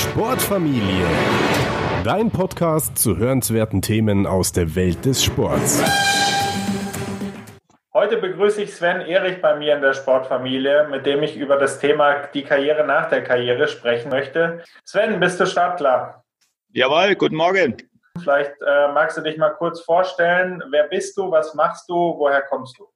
Sportfamilie. Dein Podcast zu hörenswerten Themen aus der Welt des Sports. Heute begrüße ich Sven Erich bei mir in der Sportfamilie, mit dem ich über das Thema die Karriere nach der Karriere sprechen möchte. Sven, bist du startklar? Jawohl, guten Morgen. Vielleicht äh, magst du dich mal kurz vorstellen. Wer bist du? Was machst du? Woher kommst du?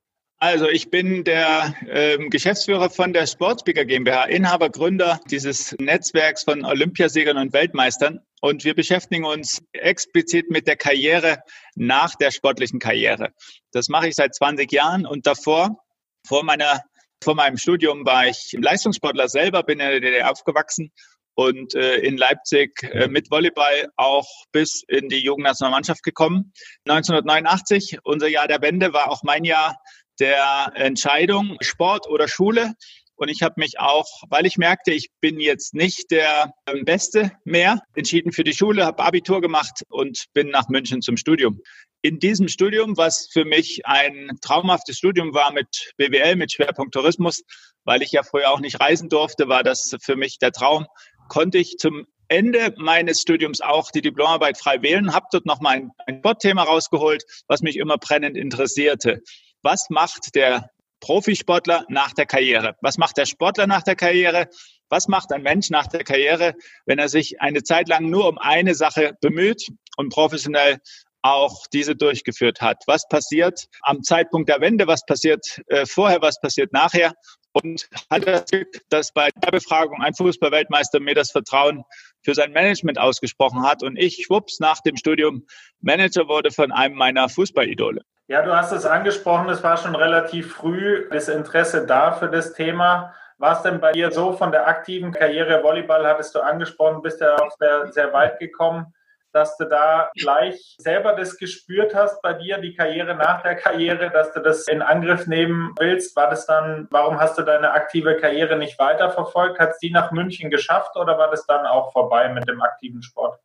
Also ich bin der äh, Geschäftsführer von der Sportspeaker GmbH, Inhaber, Gründer dieses Netzwerks von Olympiasiegern und Weltmeistern. Und wir beschäftigen uns explizit mit der Karriere nach der sportlichen Karriere. Das mache ich seit 20 Jahren und davor, vor meiner vor meinem Studium war ich Leistungssportler selber, bin in der DDR aufgewachsen und äh, in Leipzig äh, mit Volleyball auch bis in die Jugendnationalmannschaft gekommen. 1989, unser Jahr der Wende, war auch mein Jahr der Entscheidung Sport oder Schule. Und ich habe mich auch, weil ich merkte, ich bin jetzt nicht der ähm, Beste mehr, entschieden für die Schule, habe Abitur gemacht und bin nach München zum Studium. In diesem Studium, was für mich ein traumhaftes Studium war mit BWL, mit Schwerpunkt Tourismus, weil ich ja früher auch nicht reisen durfte, war das für mich der Traum, konnte ich zum Ende meines Studiums auch die Diplomarbeit frei wählen, habe dort noch mein, ein Sportthema rausgeholt, was mich immer brennend interessierte was macht der Profisportler nach der Karriere? Was macht der Sportler nach der Karriere? Was macht ein Mensch nach der Karriere, wenn er sich eine Zeit lang nur um eine Sache bemüht und professionell auch diese durchgeführt hat? Was passiert am Zeitpunkt der Wende? Was passiert äh, vorher? Was passiert nachher? Und hat das Glück, dass bei der Befragung ein Fußballweltmeister mir das Vertrauen für sein Management ausgesprochen hat und ich, schwupps, nach dem Studium Manager wurde von einem meiner Fußballidole. Ja, du hast es angesprochen, es war schon relativ früh das Interesse da für das Thema. War es denn bei dir so von der aktiven Karriere Volleyball, hattest du angesprochen, bist ja auch sehr, sehr weit gekommen, dass du da gleich selber das gespürt hast bei dir, die Karriere nach der Karriere, dass du das in Angriff nehmen willst? War das dann, warum hast du deine aktive Karriere nicht weiterverfolgt? Hat es die nach München geschafft oder war das dann auch vorbei mit dem aktiven Sport?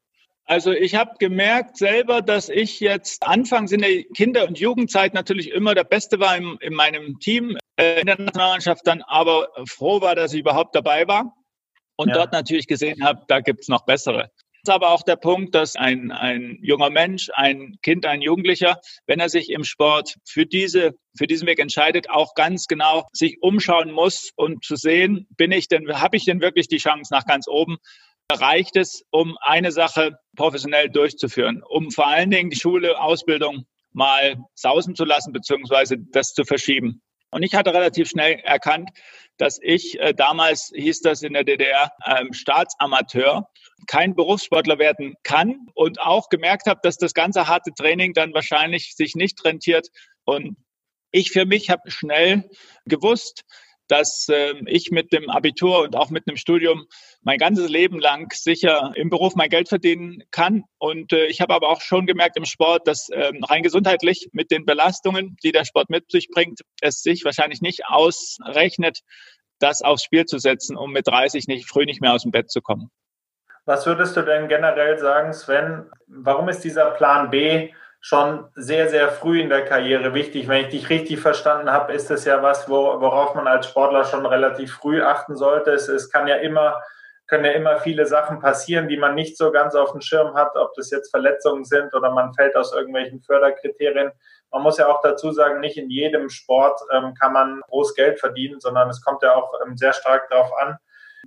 Also ich habe gemerkt selber, dass ich jetzt anfangs in der Kinder- und Jugendzeit natürlich immer der Beste war in, in meinem Team, äh, in der Nationalmannschaft dann aber froh war, dass ich überhaupt dabei war und ja. dort natürlich gesehen habe, da gibt's noch bessere. Ist aber auch der Punkt, dass ein, ein junger Mensch, ein Kind, ein Jugendlicher, wenn er sich im Sport für diese, für diesen Weg entscheidet, auch ganz genau sich umschauen muss und zu sehen, bin ich denn, habe ich denn wirklich die Chance nach ganz oben? reicht es, um eine Sache professionell durchzuführen, um vor allen Dingen die Schule, Ausbildung mal sausen zu lassen, beziehungsweise das zu verschieben. Und ich hatte relativ schnell erkannt, dass ich äh, damals hieß das in der DDR ähm, Staatsamateur kein Berufssportler werden kann und auch gemerkt habe, dass das ganze harte Training dann wahrscheinlich sich nicht rentiert. Und ich für mich habe schnell gewusst, dass äh, ich mit dem Abitur und auch mit einem Studium mein ganzes Leben lang sicher im Beruf mein Geld verdienen kann. Und äh, ich habe aber auch schon gemerkt im Sport, dass äh, rein gesundheitlich mit den Belastungen, die der Sport mit sich bringt, es sich wahrscheinlich nicht ausrechnet, das aufs Spiel zu setzen, um mit 30 nicht früh nicht mehr aus dem Bett zu kommen. Was würdest du denn generell sagen, Sven? Warum ist dieser Plan B schon sehr, sehr früh in der Karriere wichtig. Wenn ich dich richtig verstanden habe, ist es ja was, worauf man als Sportler schon relativ früh achten sollte. Es, es kann ja immer, können ja immer viele Sachen passieren, die man nicht so ganz auf dem Schirm hat, ob das jetzt Verletzungen sind oder man fällt aus irgendwelchen Förderkriterien. Man muss ja auch dazu sagen, nicht in jedem Sport ähm, kann man groß Geld verdienen, sondern es kommt ja auch ähm, sehr stark darauf an,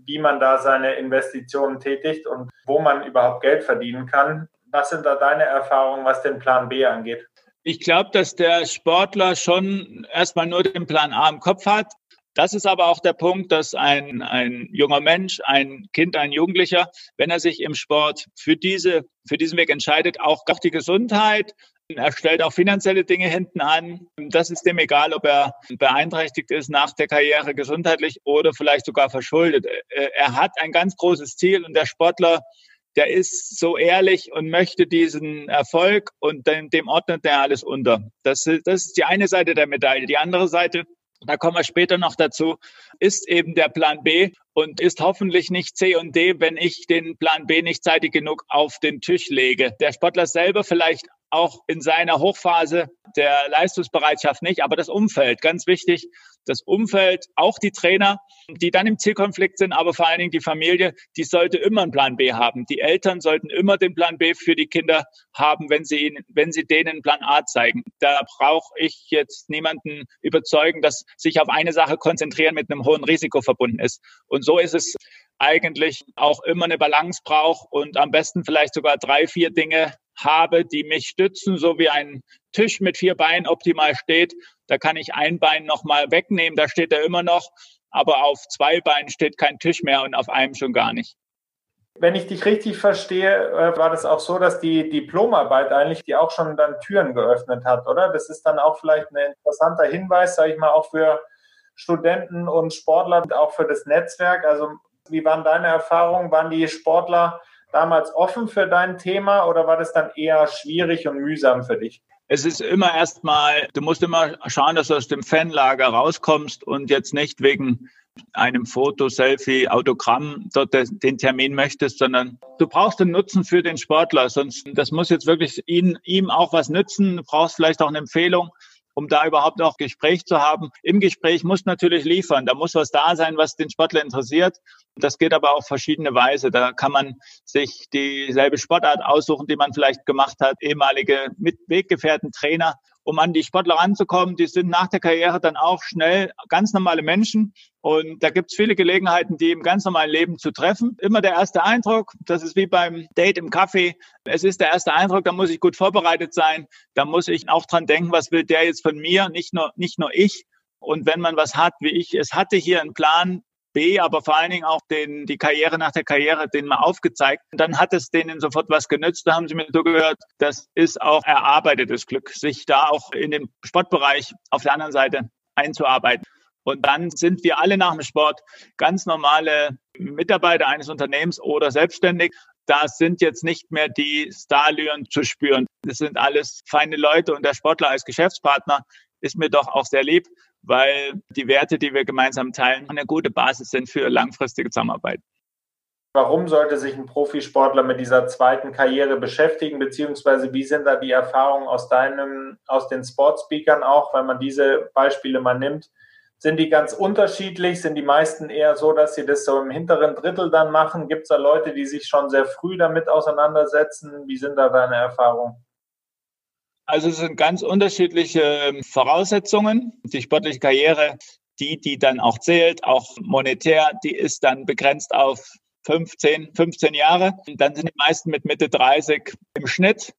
wie man da seine Investitionen tätigt und wo man überhaupt Geld verdienen kann. Was sind da deine Erfahrungen, was den Plan B angeht? Ich glaube, dass der Sportler schon erstmal nur den Plan A im Kopf hat. Das ist aber auch der Punkt, dass ein, ein junger Mensch, ein Kind, ein Jugendlicher, wenn er sich im Sport für diese, für diesen Weg entscheidet, auch, die Gesundheit, er stellt auch finanzielle Dinge hinten an. Das ist dem egal, ob er beeinträchtigt ist nach der Karriere gesundheitlich oder vielleicht sogar verschuldet. Er hat ein ganz großes Ziel und der Sportler der ist so ehrlich und möchte diesen Erfolg und dem, dem ordnet er alles unter. Das, das ist die eine Seite der Medaille. Die andere Seite, da kommen wir später noch dazu, ist eben der Plan B und ist hoffentlich nicht C und D, wenn ich den Plan B nicht zeitig genug auf den Tisch lege. Der Sportler selber vielleicht auch in seiner Hochphase der Leistungsbereitschaft nicht. Aber das Umfeld, ganz wichtig, das Umfeld, auch die Trainer, die dann im Zielkonflikt sind, aber vor allen Dingen die Familie, die sollte immer einen Plan B haben. Die Eltern sollten immer den Plan B für die Kinder haben, wenn sie ihnen, wenn sie denen Plan A zeigen. Da brauche ich jetzt niemanden überzeugen, dass sich auf eine Sache konzentrieren mit einem hohen Risiko verbunden ist. Und so ist es eigentlich auch immer eine Balance braucht und am besten vielleicht sogar drei, vier Dinge habe, die mich stützen, so wie ein Tisch mit vier Beinen optimal steht. Da kann ich ein Bein nochmal wegnehmen, da steht er immer noch, aber auf zwei Beinen steht kein Tisch mehr und auf einem schon gar nicht. Wenn ich dich richtig verstehe, äh, war das auch so, dass die Diplomarbeit eigentlich die auch schon dann Türen geöffnet hat, oder? Das ist dann auch vielleicht ein interessanter Hinweis, sage ich mal, auch für Studenten und Sportler und auch für das Netzwerk. Also wie waren deine Erfahrungen? Waren die Sportler damals offen für dein Thema oder war das dann eher schwierig und mühsam für dich? Es ist immer erstmal, du musst immer schauen, dass du aus dem Fanlager rauskommst und jetzt nicht wegen einem Foto, Selfie, Autogramm dort den Termin möchtest, sondern du brauchst den Nutzen für den Sportler. Sonst, das muss jetzt wirklich ihn, ihm auch was nützen. Du brauchst vielleicht auch eine Empfehlung um da überhaupt noch Gespräch zu haben. Im Gespräch muss natürlich liefern. Da muss was da sein, was den Sportler interessiert. Das geht aber auf verschiedene Weise. Da kann man sich dieselbe Sportart aussuchen, die man vielleicht gemacht hat, ehemalige Weggefährten, Trainer um an die Sportler ranzukommen. Die sind nach der Karriere dann auch schnell ganz normale Menschen. Und da gibt es viele Gelegenheiten, die im ganz normalen Leben zu treffen. Immer der erste Eindruck, das ist wie beim Date im Kaffee. Es ist der erste Eindruck, da muss ich gut vorbereitet sein. Da muss ich auch dran denken, was will der jetzt von mir, nicht nur, nicht nur ich. Und wenn man was hat, wie ich es hatte, hier einen Plan, B, aber vor allen Dingen auch den, die Karriere nach der Karriere, den mal aufgezeigt. Und dann hat es denen sofort was genützt. Da haben sie mir so gehört, das ist auch erarbeitetes Glück, sich da auch in den Sportbereich auf der anderen Seite einzuarbeiten. Und dann sind wir alle nach dem Sport ganz normale Mitarbeiter eines Unternehmens oder selbstständig. Da sind jetzt nicht mehr die Starlüren zu spüren. Das sind alles feine Leute und der Sportler als Geschäftspartner ist mir doch auch sehr lieb weil die Werte, die wir gemeinsam teilen, eine gute Basis sind für langfristige Zusammenarbeit. Warum sollte sich ein Profisportler mit dieser zweiten Karriere beschäftigen, beziehungsweise wie sind da die Erfahrungen aus deinem, aus den Sportspeakern auch, wenn man diese Beispiele mal nimmt? Sind die ganz unterschiedlich? Sind die meisten eher so, dass sie das so im hinteren Drittel dann machen? Gibt es da Leute, die sich schon sehr früh damit auseinandersetzen? Wie sind da deine Erfahrungen? Also es sind ganz unterschiedliche ähm, Voraussetzungen. Die sportliche Karriere, die, die dann auch zählt, auch monetär, die ist dann begrenzt auf 15, 15 Jahre. Dann sind die meisten mit Mitte 30 im Schnitt.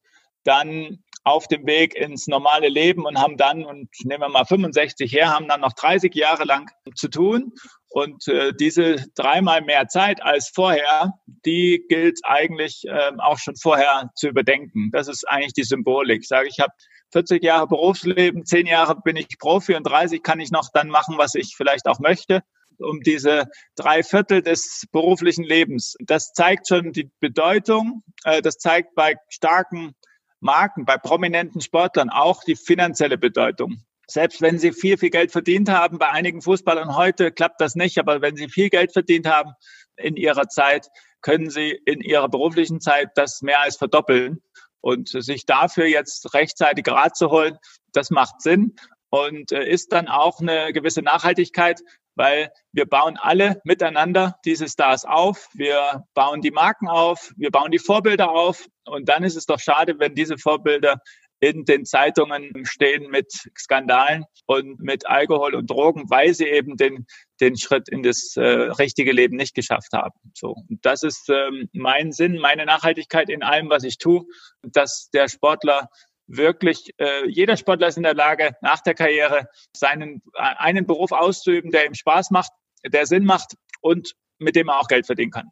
Dann auf dem Weg ins normale Leben und haben dann, und nehmen wir mal 65 her, haben dann noch 30 Jahre lang zu tun. Und äh, diese dreimal mehr Zeit als vorher, die gilt eigentlich äh, auch schon vorher zu überdenken. Das ist eigentlich die Symbolik. Ich sage, ich habe 40 Jahre Berufsleben, 10 Jahre bin ich Profi und 30 kann ich noch dann machen, was ich vielleicht auch möchte um diese drei Viertel des beruflichen Lebens. Das zeigt schon die Bedeutung. Äh, das zeigt bei starken Marken, bei prominenten Sportlern auch die finanzielle Bedeutung. Selbst wenn sie viel, viel Geld verdient haben, bei einigen Fußballern heute klappt das nicht, aber wenn sie viel Geld verdient haben in ihrer Zeit, können sie in ihrer beruflichen Zeit das mehr als verdoppeln. Und sich dafür jetzt rechtzeitig Rat zu holen, das macht Sinn und äh, ist dann auch eine gewisse Nachhaltigkeit, weil wir bauen alle miteinander diese Stars auf, wir bauen die Marken auf, wir bauen die Vorbilder auf und dann ist es doch schade, wenn diese Vorbilder in den Zeitungen stehen mit Skandalen und mit Alkohol und Drogen, weil sie eben den, den Schritt in das äh, richtige Leben nicht geschafft haben. So, und das ist ähm, mein Sinn, meine Nachhaltigkeit in allem, was ich tue, dass der Sportler wirklich, äh, jeder Sportler ist in der Lage, nach der Karriere seinen äh, einen Beruf auszuüben, der ihm Spaß macht, der Sinn macht und mit dem er auch Geld verdienen kann.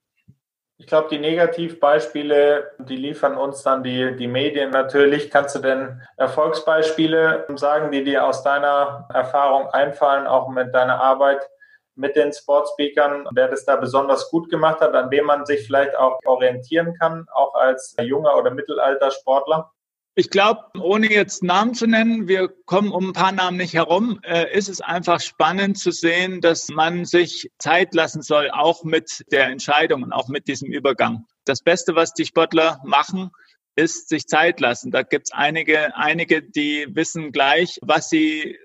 Ich glaube, die Negativbeispiele, die liefern uns dann die, die Medien natürlich. Kannst du denn Erfolgsbeispiele sagen, die dir aus deiner Erfahrung einfallen, auch mit deiner Arbeit mit den Sportspeakern, wer das da besonders gut gemacht hat, an dem man sich vielleicht auch orientieren kann, auch als junger oder mittelalter Sportler? Ich glaube, ohne jetzt Namen zu nennen, wir kommen um ein paar Namen nicht herum, äh, ist es einfach spannend zu sehen, dass man sich Zeit lassen soll, auch mit der Entscheidung und auch mit diesem Übergang. Das Beste, was die Sportler machen, ist sich Zeit lassen. Da gibt es einige, einige, die wissen gleich, was sie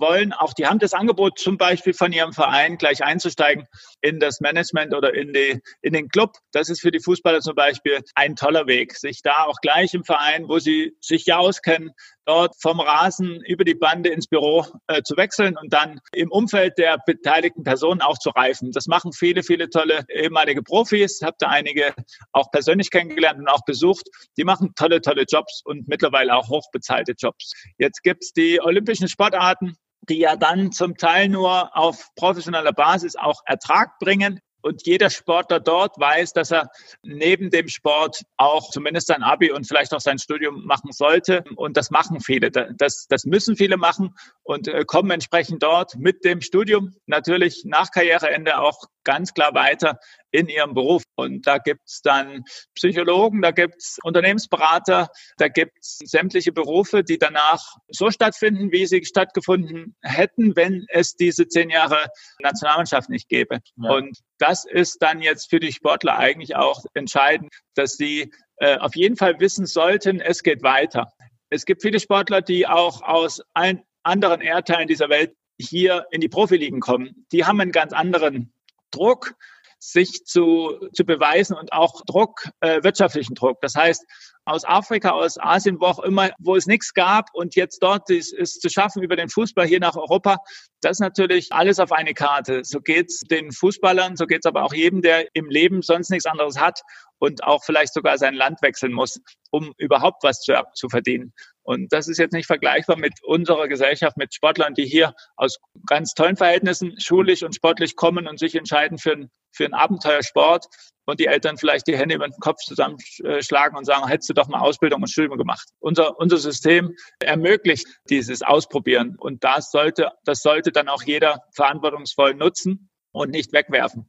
wollen. Auch die haben das Angebot zum Beispiel von ihrem Verein gleich einzusteigen in das Management oder in, die, in den Club. Das ist für die Fußballer zum Beispiel ein toller Weg, sich da auch gleich im Verein, wo sie sich ja auskennen, dort vom Rasen über die Bande ins Büro äh, zu wechseln und dann im Umfeld der beteiligten Personen auch zu reifen. Das machen viele, viele tolle ehemalige Profis. Habt da einige auch persönlich kennengelernt und auch besucht. Die machen tolle, tolle Jobs und mittlerweile auch hochbezahlte Jobs. Jetzt gibt's die olympischen Sportarten die ja dann zum Teil nur auf professioneller Basis auch Ertrag bringen. Und jeder Sportler dort weiß, dass er neben dem Sport auch zumindest sein Abi und vielleicht auch sein Studium machen sollte. Und das machen viele. Das, das müssen viele machen und äh, kommen entsprechend dort mit dem Studium natürlich nach Karriereende auch ganz klar weiter in ihrem Beruf. Und da gibt's dann Psychologen, da gibt's Unternehmensberater, da gibt's sämtliche Berufe, die danach so stattfinden, wie sie stattgefunden hätten, wenn es diese zehn Jahre Nationalmannschaft nicht gäbe. Ja. Und das ist dann jetzt für die Sportler eigentlich auch entscheidend, dass sie äh, auf jeden Fall wissen sollten, es geht weiter. Es gibt viele Sportler, die auch aus allen anderen Erdteilen dieser Welt hier in die Profiligen kommen. Die haben einen ganz anderen Druck, sich zu, zu beweisen und auch Druck, äh, wirtschaftlichen Druck. Das heißt, aus Afrika, aus Asien, wo auch immer, wo es nichts gab und jetzt dort ist, ist zu schaffen über den Fußball hier nach Europa, das ist natürlich alles auf eine Karte. So geht's den Fußballern, so geht's aber auch jedem, der im Leben sonst nichts anderes hat und auch vielleicht sogar sein Land wechseln muss, um überhaupt was zu, zu verdienen. Und das ist jetzt nicht vergleichbar mit unserer Gesellschaft, mit Sportlern, die hier aus ganz tollen Verhältnissen schulisch und sportlich kommen und sich entscheiden für, ein, für einen Abenteuersport und die Eltern vielleicht die Hände über den Kopf zusammenschlagen und sagen, hättest du doch mal Ausbildung und Studium gemacht. Unser, unser System ermöglicht dieses Ausprobieren und das sollte, das sollte dann auch jeder verantwortungsvoll nutzen und nicht wegwerfen.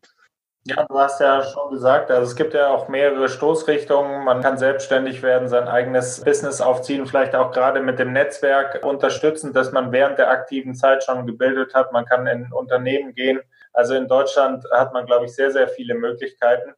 Ja, du hast ja schon gesagt, also es gibt ja auch mehrere Stoßrichtungen. Man kann selbstständig werden, sein eigenes Business aufziehen, vielleicht auch gerade mit dem Netzwerk unterstützen, dass man während der aktiven Zeit schon gebildet hat. Man kann in Unternehmen gehen. Also in Deutschland hat man, glaube ich, sehr, sehr viele Möglichkeiten.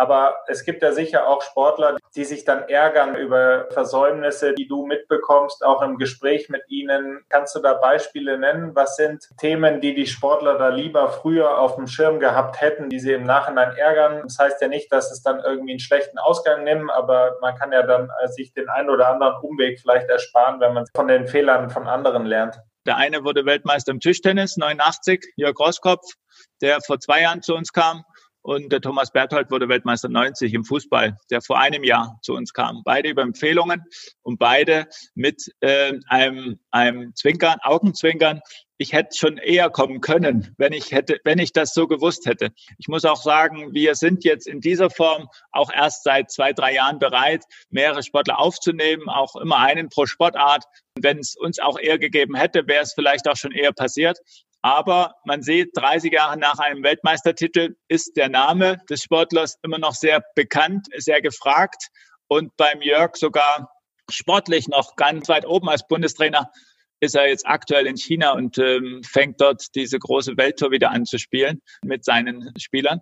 Aber es gibt ja sicher auch Sportler, die sich dann ärgern über Versäumnisse, die du mitbekommst, auch im Gespräch mit ihnen. Kannst du da Beispiele nennen? Was sind Themen, die die Sportler da lieber früher auf dem Schirm gehabt hätten, die sie im Nachhinein ärgern? Das heißt ja nicht, dass es dann irgendwie einen schlechten Ausgang nimmt, aber man kann ja dann äh, sich den einen oder anderen Umweg vielleicht ersparen, wenn man von den Fehlern von anderen lernt. Der eine wurde Weltmeister im Tischtennis, 89, Jörg Rosskopf, der vor zwei Jahren zu uns kam. Und der Thomas Berthold wurde Weltmeister 90 im Fußball, der vor einem Jahr zu uns kam. Beide über Empfehlungen und beide mit äh, einem, einem Zwinkern, Augenzwinkern. Ich hätte schon eher kommen können, wenn ich hätte, wenn ich das so gewusst hätte. Ich muss auch sagen, wir sind jetzt in dieser Form auch erst seit zwei, drei Jahren bereit, mehrere Sportler aufzunehmen, auch immer einen pro Sportart. Wenn es uns auch eher gegeben hätte, wäre es vielleicht auch schon eher passiert. Aber man sieht, 30 Jahre nach einem Weltmeistertitel ist der Name des Sportlers immer noch sehr bekannt, sehr gefragt und beim Jörg sogar sportlich noch ganz weit oben als Bundestrainer ist er jetzt aktuell in China und ähm, fängt dort diese große Welttour wieder an zu spielen mit seinen Spielern.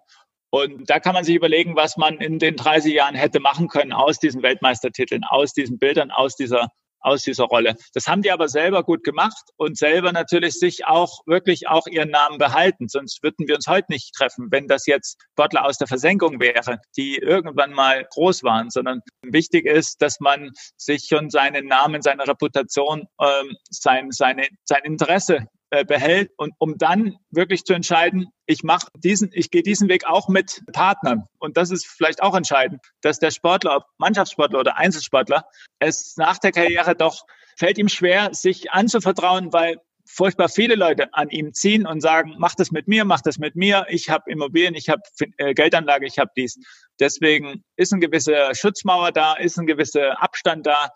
Und da kann man sich überlegen, was man in den 30 Jahren hätte machen können aus diesen Weltmeistertiteln, aus diesen Bildern, aus dieser aus dieser Rolle. Das haben die aber selber gut gemacht und selber natürlich sich auch wirklich auch ihren Namen behalten. Sonst würden wir uns heute nicht treffen, wenn das jetzt Sportler aus der Versenkung wäre, die irgendwann mal groß waren, sondern wichtig ist, dass man sich schon seinen Namen, seine Reputation, ähm, sein, seine, sein Interesse äh, behält und um dann wirklich zu entscheiden, ich mache diesen, ich gehe diesen Weg auch mit Partnern. Und das ist vielleicht auch entscheidend, dass der Sportler, ob Mannschaftssportler oder Einzelsportler, es nach der Karriere doch fällt ihm schwer, sich anzuvertrauen, weil furchtbar viele Leute an ihm ziehen und sagen, mach das mit mir, mach das mit mir, ich habe Immobilien, ich habe äh, Geldanlage, ich habe dies. Deswegen ist eine gewisse Schutzmauer da, ist ein gewisser Abstand da,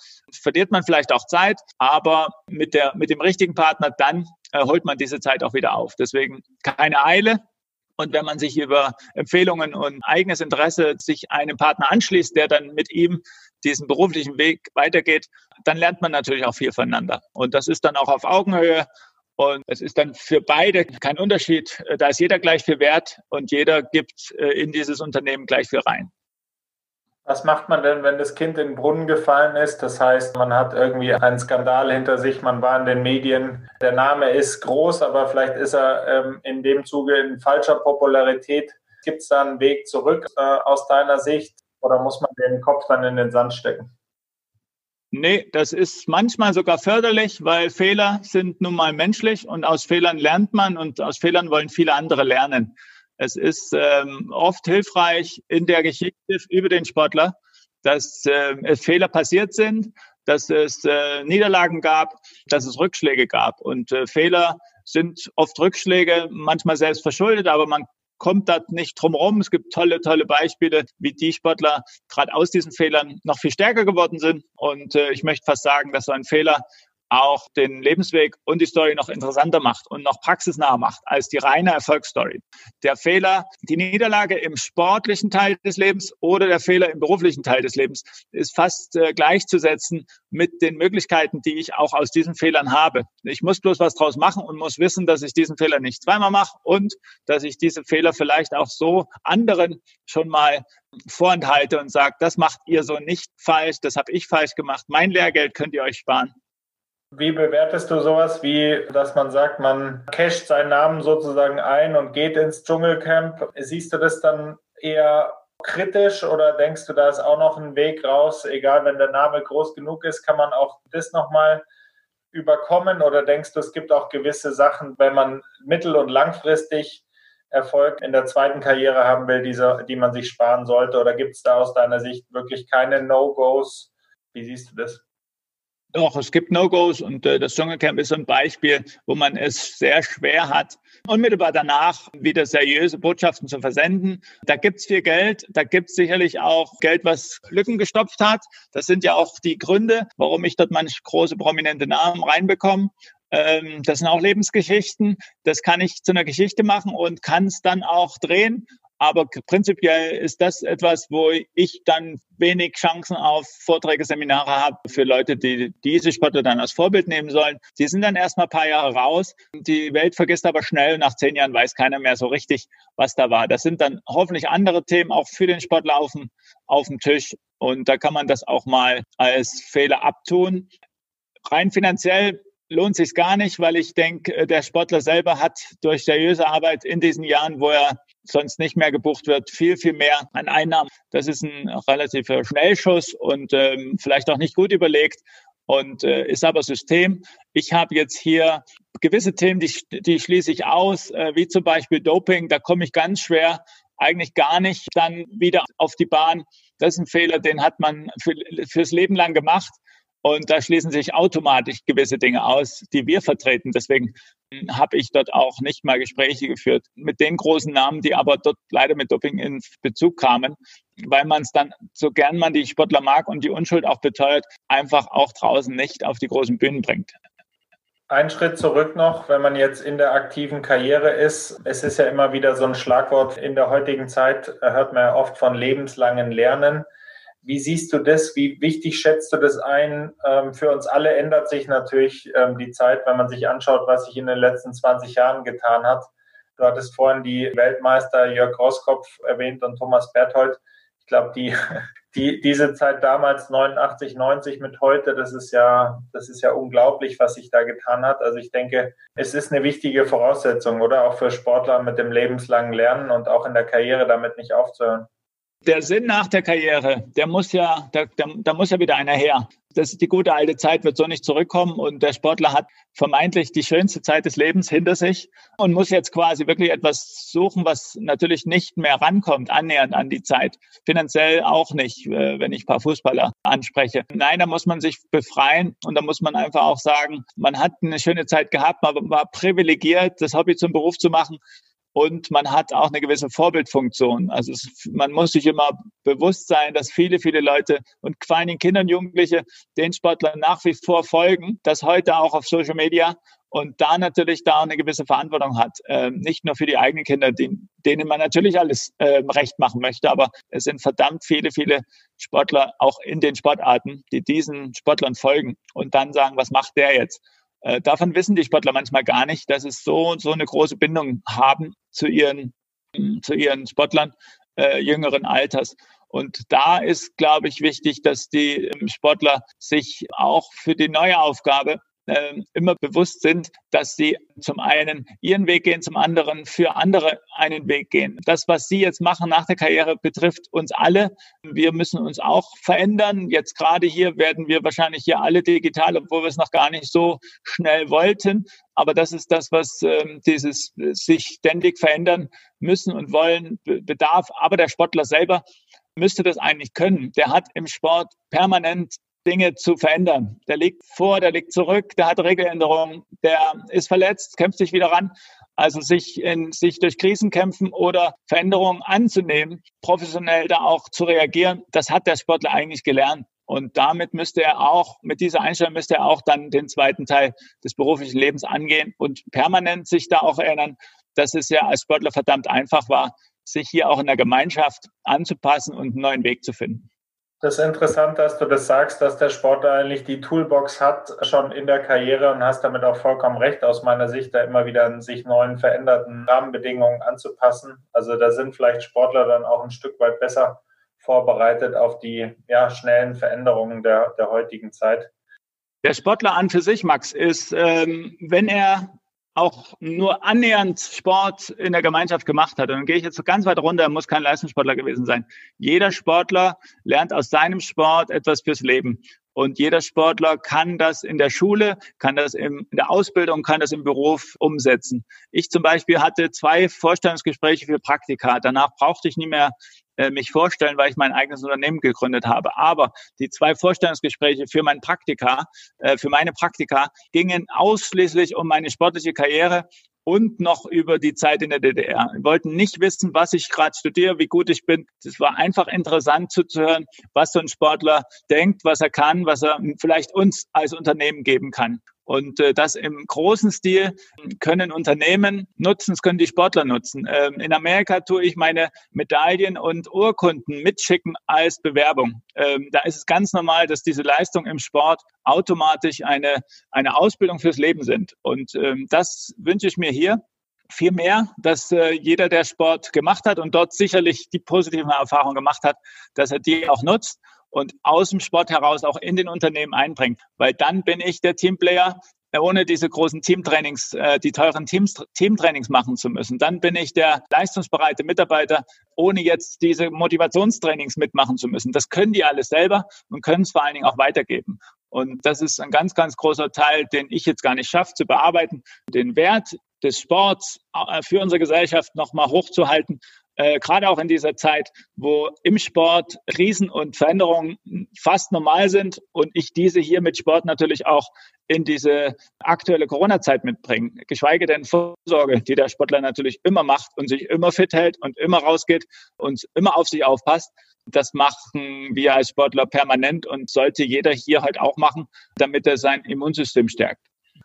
verliert man vielleicht auch Zeit, aber mit, der, mit dem richtigen Partner dann äh, holt man diese Zeit auch wieder auf. Deswegen keine Eile. Und wenn man sich über Empfehlungen und eigenes Interesse sich einem Partner anschließt, der dann mit ihm diesen beruflichen Weg weitergeht, dann lernt man natürlich auch viel voneinander. Und das ist dann auch auf Augenhöhe. Und es ist dann für beide kein Unterschied. Da ist jeder gleich viel wert und jeder gibt äh, in dieses Unternehmen gleich viel rein. Was macht man denn, wenn das Kind in den Brunnen gefallen ist? Das heißt, man hat irgendwie einen Skandal hinter sich, man war in den Medien. Der Name ist groß, aber vielleicht ist er ähm, in dem Zuge in falscher Popularität. Gibt es da einen Weg zurück äh, aus deiner Sicht oder muss man den Kopf dann in den Sand stecken? Nee, das ist manchmal sogar förderlich, weil Fehler sind nun mal menschlich und aus Fehlern lernt man und aus Fehlern wollen viele andere lernen. Es ist ähm, oft hilfreich in der Geschichte über den Sportler, dass äh, Fehler passiert sind, dass es äh, Niederlagen gab, dass es Rückschläge gab. Und äh, Fehler sind oft Rückschläge, manchmal selbst verschuldet, aber man kommt da nicht drum rum. Es gibt tolle, tolle Beispiele, wie die Sportler gerade aus diesen Fehlern noch viel stärker geworden sind. Und äh, ich möchte fast sagen, dass so ein Fehler auch den Lebensweg und die Story noch interessanter macht und noch praxisnah macht als die reine Erfolgsstory. Der Fehler, die Niederlage im sportlichen Teil des Lebens oder der Fehler im beruflichen Teil des Lebens ist fast äh, gleichzusetzen mit den Möglichkeiten, die ich auch aus diesen Fehlern habe. Ich muss bloß was draus machen und muss wissen, dass ich diesen Fehler nicht zweimal mache und dass ich diese Fehler vielleicht auch so anderen schon mal vorenthalte und sage, das macht ihr so nicht falsch, das habe ich falsch gemacht, mein Lehrgeld könnt ihr euch sparen. Wie bewertest du sowas wie, dass man sagt, man casht seinen Namen sozusagen ein und geht ins Dschungelcamp? Siehst du das dann eher kritisch oder denkst du, da ist auch noch ein Weg raus, egal wenn der Name groß genug ist, kann man auch das nochmal überkommen oder denkst du, es gibt auch gewisse Sachen, wenn man mittel- und langfristig Erfolg in der zweiten Karriere haben will, diese, die man sich sparen sollte oder gibt es da aus deiner Sicht wirklich keine No-Gos? Wie siehst du das? Doch, es gibt No-Gos und äh, das Dschungelcamp ist ein Beispiel, wo man es sehr schwer hat, unmittelbar danach wieder seriöse Botschaften zu versenden. Da gibt's viel Geld, da gibt's sicherlich auch Geld, was Lücken gestopft hat. Das sind ja auch die Gründe, warum ich dort manche große prominente Namen reinbekomme. Ähm, das sind auch Lebensgeschichten. Das kann ich zu einer Geschichte machen und kann es dann auch drehen aber prinzipiell ist das etwas, wo ich dann wenig Chancen auf Vorträge, Seminare habe für Leute, die diese Sportler dann als Vorbild nehmen sollen. Die sind dann erstmal ein paar Jahre raus. Die Welt vergisst aber schnell. Nach zehn Jahren weiß keiner mehr so richtig, was da war. Das sind dann hoffentlich andere Themen auch für den Sportler auf dem, auf dem Tisch. Und da kann man das auch mal als Fehler abtun. Rein finanziell lohnt sich gar nicht, weil ich denke, der Sportler selber hat durch seriöse Arbeit in diesen Jahren, wo er sonst nicht mehr gebucht wird, viel, viel mehr an Einnahmen. Das ist ein relativer Schnellschuss und ähm, vielleicht auch nicht gut überlegt und äh, ist aber System. Ich habe jetzt hier gewisse Themen, die, die schließe ich aus, äh, wie zum Beispiel Doping. Da komme ich ganz schwer eigentlich gar nicht dann wieder auf die Bahn. Das ist ein Fehler, den hat man für, fürs Leben lang gemacht. Und da schließen sich automatisch gewisse Dinge aus, die wir vertreten. Deswegen habe ich dort auch nicht mal Gespräche geführt mit den großen Namen, die aber dort leider mit Doping in Bezug kamen, weil man es dann, so gern man die Sportler mag und die Unschuld auch beteuert, einfach auch draußen nicht auf die großen Bühnen bringt. Ein Schritt zurück noch, wenn man jetzt in der aktiven Karriere ist. Es ist ja immer wieder so ein Schlagwort in der heutigen Zeit, hört man ja oft von lebenslangen Lernen. Wie siehst du das? Wie wichtig schätzt du das ein? Ähm, für uns alle ändert sich natürlich ähm, die Zeit, wenn man sich anschaut, was sich in den letzten 20 Jahren getan hat. Du hattest vorhin die Weltmeister Jörg Roskopf erwähnt und Thomas Berthold. Ich glaube, die, die, diese Zeit damals 89, 90 mit heute, das ist ja, das ist ja unglaublich, was sich da getan hat. Also ich denke, es ist eine wichtige Voraussetzung, oder? Auch für Sportler mit dem lebenslangen Lernen und auch in der Karriere damit nicht aufzuhören der Sinn nach der Karriere, der muss ja, da, da, da muss ja wieder einer her. Das, die gute alte Zeit wird so nicht zurückkommen und der Sportler hat vermeintlich die schönste Zeit des Lebens hinter sich und muss jetzt quasi wirklich etwas suchen, was natürlich nicht mehr rankommt, annähernd an die Zeit. Finanziell auch nicht, äh, wenn ich ein paar Fußballer anspreche. Nein, da muss man sich befreien und da muss man einfach auch sagen, man hat eine schöne Zeit gehabt, man war privilegiert, das Hobby zum Beruf zu machen und man hat auch eine gewisse Vorbildfunktion. Also es, man muss sich immer bewusst sein, dass viele, viele Leute und vor allen Dingen Kinder und Jugendliche den Sportlern nach wie vor folgen, das heute auch auf Social Media und da natürlich da eine gewisse Verantwortung hat. Ähm, nicht nur für die eigenen Kinder, die, denen man natürlich alles äh, recht machen möchte, aber es sind verdammt viele, viele Sportler auch in den Sportarten, die diesen Sportlern folgen und dann sagen, was macht der jetzt? Äh, davon wissen die Sportler manchmal gar nicht, dass es so so eine große Bindung haben zu ihren zu ihren Sportlern äh, jüngeren Alters. Und da ist, glaube ich, wichtig, dass die ähm, Sportler sich auch für die neue Aufgabe äh, immer bewusst sind, dass sie zum einen ihren Weg gehen, zum anderen für andere einen Weg gehen. Das, was Sie jetzt machen nach der Karriere, betrifft uns alle. Wir müssen uns auch verändern. Jetzt gerade hier werden wir wahrscheinlich hier alle digital, obwohl wir es noch gar nicht so schnell wollten. Aber das ist das, was äh, dieses sich ständig verändern müssen und wollen bedarf. Aber der Sportler selber müsste das eigentlich können. Der hat im Sport permanent Dinge zu verändern. Der liegt vor, der liegt zurück, der hat Regeländerungen, der ist verletzt, kämpft sich wieder ran. Also sich, in, sich durch Krisen kämpfen oder Veränderungen anzunehmen, professionell da auch zu reagieren, das hat der Sportler eigentlich gelernt. Und damit müsste er auch, mit dieser Einstellung müsste er auch dann den zweiten Teil des beruflichen Lebens angehen und permanent sich da auch erinnern, dass es ja als Sportler verdammt einfach war, sich hier auch in der Gemeinschaft anzupassen und einen neuen Weg zu finden. Das ist interessant, dass du das sagst, dass der Sportler eigentlich die Toolbox hat schon in der Karriere und hast damit auch vollkommen recht aus meiner Sicht, da immer wieder an sich neuen veränderten Rahmenbedingungen anzupassen. Also da sind vielleicht Sportler dann auch ein Stück weit besser vorbereitet auf die ja, schnellen Veränderungen der, der heutigen Zeit. Der Sportler an für sich, Max, ist, ähm, wenn er auch nur annähernd Sport in der Gemeinschaft gemacht hat, und dann gehe ich jetzt so ganz weit runter, muss kein Leistungssportler gewesen sein. Jeder Sportler lernt aus seinem Sport etwas fürs Leben. Und jeder Sportler kann das in der Schule, kann das in der Ausbildung, kann das im Beruf umsetzen. Ich zum Beispiel hatte zwei Vorstellungsgespräche für Praktika. Danach brauchte ich nie mehr äh, mich vorstellen, weil ich mein eigenes Unternehmen gegründet habe. Aber die zwei Vorstellungsgespräche für mein Praktika, äh, für meine Praktika gingen ausschließlich um meine sportliche Karriere und noch über die Zeit in der DDR. Wir wollten nicht wissen, was ich gerade studiere, wie gut ich bin. Es war einfach interessant zuzuhören, was so ein Sportler denkt, was er kann, was er vielleicht uns als Unternehmen geben kann. Und äh, das im großen Stil können Unternehmen nutzen, es können die Sportler nutzen. Ähm, in Amerika tue ich meine Medaillen und Urkunden mitschicken als Bewerbung. Ähm, da ist es ganz normal, dass diese Leistungen im Sport automatisch eine, eine Ausbildung fürs Leben sind. Und ähm, das wünsche ich mir hier viel mehr, dass äh, jeder, der Sport gemacht hat und dort sicherlich die positiven Erfahrungen gemacht hat, dass er die auch nutzt und aus dem Sport heraus auch in den Unternehmen einbringt. Weil dann bin ich der Teamplayer, äh, ohne diese großen Teamtrainings, äh, die teuren Teams, Teamtrainings machen zu müssen. Dann bin ich der leistungsbereite Mitarbeiter, ohne jetzt diese Motivationstrainings mitmachen zu müssen. Das können die alles selber und können es vor allen Dingen auch weitergeben. Und das ist ein ganz, ganz großer Teil, den ich jetzt gar nicht schaffe zu bearbeiten. Den Wert des Sports äh, für unsere Gesellschaft nochmal hochzuhalten äh, gerade auch in dieser Zeit, wo im Sport Krisen und Veränderungen fast normal sind und ich diese hier mit Sport natürlich auch in diese aktuelle Corona-Zeit mitbringe. Geschweige denn Vorsorge, die der Sportler natürlich immer macht und sich immer fit hält und immer rausgeht und immer auf sich aufpasst. Das machen wir als Sportler permanent und sollte jeder hier halt auch machen, damit er sein Immunsystem stärkt.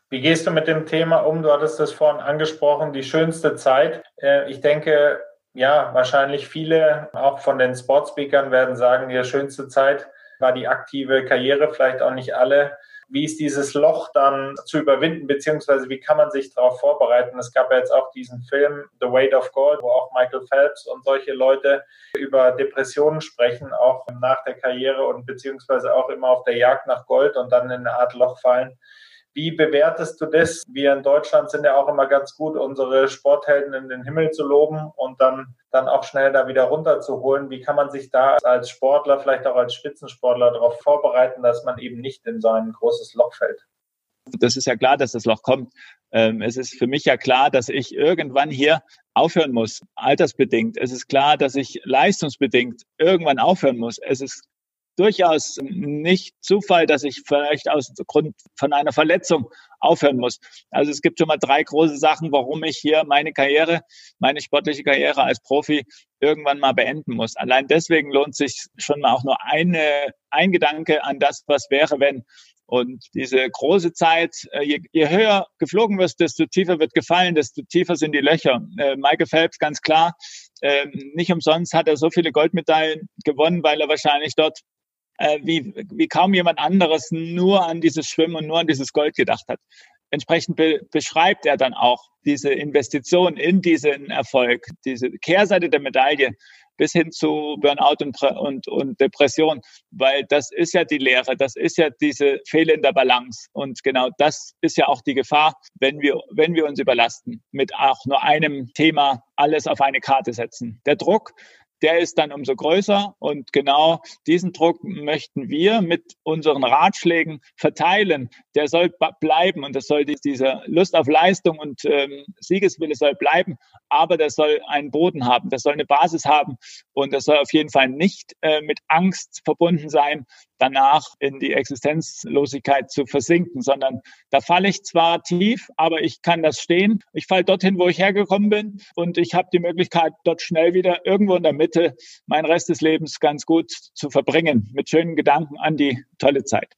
Wie gehst du mit dem Thema um? Du hattest das vorhin angesprochen, die schönste Zeit. Äh, ich denke, ja, wahrscheinlich viele, auch von den Sportspeakern, werden sagen, die schönste Zeit war die aktive Karriere, vielleicht auch nicht alle. Wie ist dieses Loch dann zu überwinden, beziehungsweise wie kann man sich darauf vorbereiten? Es gab ja jetzt auch diesen Film The Weight of Gold, wo auch Michael Phelps und solche Leute über Depressionen sprechen, auch nach der Karriere und beziehungsweise auch immer auf der Jagd nach Gold und dann in eine Art Loch fallen. Wie bewertest du das? Wir in Deutschland sind ja auch immer ganz gut, unsere Sporthelden in den Himmel zu loben und dann, dann auch schnell da wieder runterzuholen. Wie kann man sich da als Sportler, vielleicht auch als Spitzensportler darauf vorbereiten, dass man eben nicht in so ein großes Loch fällt? Das ist ja klar, dass das Loch kommt. Ähm, es ist für mich ja klar, dass ich irgendwann hier aufhören muss, altersbedingt. Es ist klar, dass ich leistungsbedingt irgendwann aufhören muss. Es ist durchaus nicht Zufall, dass ich vielleicht aus Grund von einer Verletzung aufhören muss. Also es gibt schon mal drei große Sachen, warum ich hier meine Karriere, meine sportliche Karriere als Profi irgendwann mal beenden muss. Allein deswegen lohnt sich schon mal auch nur eine, ein Gedanke an das, was wäre, wenn. Und diese große Zeit, äh, je, höher geflogen wirst, desto tiefer wird gefallen, desto tiefer sind die Löcher. Äh, Michael Phelps, ganz klar, äh, nicht umsonst hat er so viele Goldmedaillen gewonnen, weil er wahrscheinlich dort äh, wie, wie kaum jemand anderes nur an dieses Schwimmen und nur an dieses Gold gedacht hat. entsprechend be beschreibt er dann auch diese Investition in diesen Erfolg, diese Kehrseite der Medaille bis hin zu Burnout und, und, und Depression, weil das ist ja die Lehre, das ist ja diese fehlende Balance. Und genau das ist ja auch die Gefahr, wenn wir, wenn wir uns überlasten, mit auch nur einem Thema alles auf eine Karte setzen. Der Druck, der ist dann umso größer. Und genau diesen Druck möchten wir mit unseren Ratschlägen verteilen. Der soll bleiben und das soll diese Lust auf Leistung und ähm, Siegeswille soll bleiben, aber das soll einen Boden haben, das soll eine Basis haben und das soll auf jeden Fall nicht äh, mit Angst verbunden sein, danach in die Existenzlosigkeit zu versinken, sondern da falle ich zwar tief, aber ich kann das stehen. Ich falle dorthin, wo ich hergekommen bin und ich habe die Möglichkeit, dort schnell wieder irgendwo in der Mitte meinen Rest des Lebens ganz gut zu verbringen, mit schönen Gedanken an die tolle Zeit.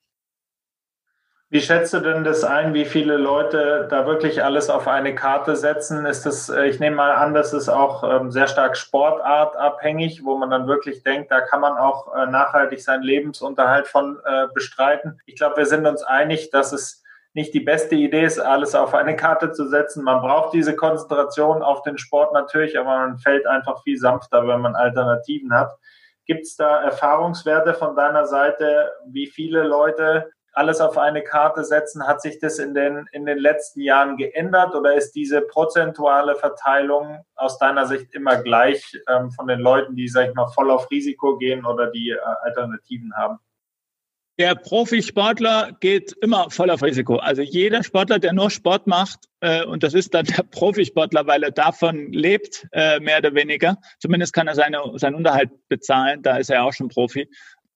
Wie schätzt du denn das ein, wie viele Leute da wirklich alles auf eine Karte setzen? Ist das, äh, ich nehme mal an, das ist auch ähm, sehr stark sportartabhängig, wo man dann wirklich denkt, da kann man auch äh, nachhaltig seinen Lebensunterhalt von äh, bestreiten. Ich glaube, wir sind uns einig, dass es nicht die beste Idee ist, alles auf eine Karte zu setzen. Man braucht diese Konzentration auf den Sport natürlich, aber man fällt einfach viel sanfter, wenn man Alternativen hat. Gibt es da Erfahrungswerte von deiner Seite, wie viele Leute alles auf eine Karte setzen. Hat sich das in den, in den letzten Jahren geändert oder ist diese prozentuale Verteilung aus deiner Sicht immer gleich ähm, von den Leuten, die, sag ich mal, voll auf Risiko gehen oder die äh, Alternativen haben? Der Profisportler geht immer voll auf Risiko. Also jeder Sportler, der nur Sport macht, äh, und das ist dann der Profisportler, weil er davon lebt, äh, mehr oder weniger. Zumindest kann er seine, seinen Unterhalt bezahlen, da ist er auch schon Profi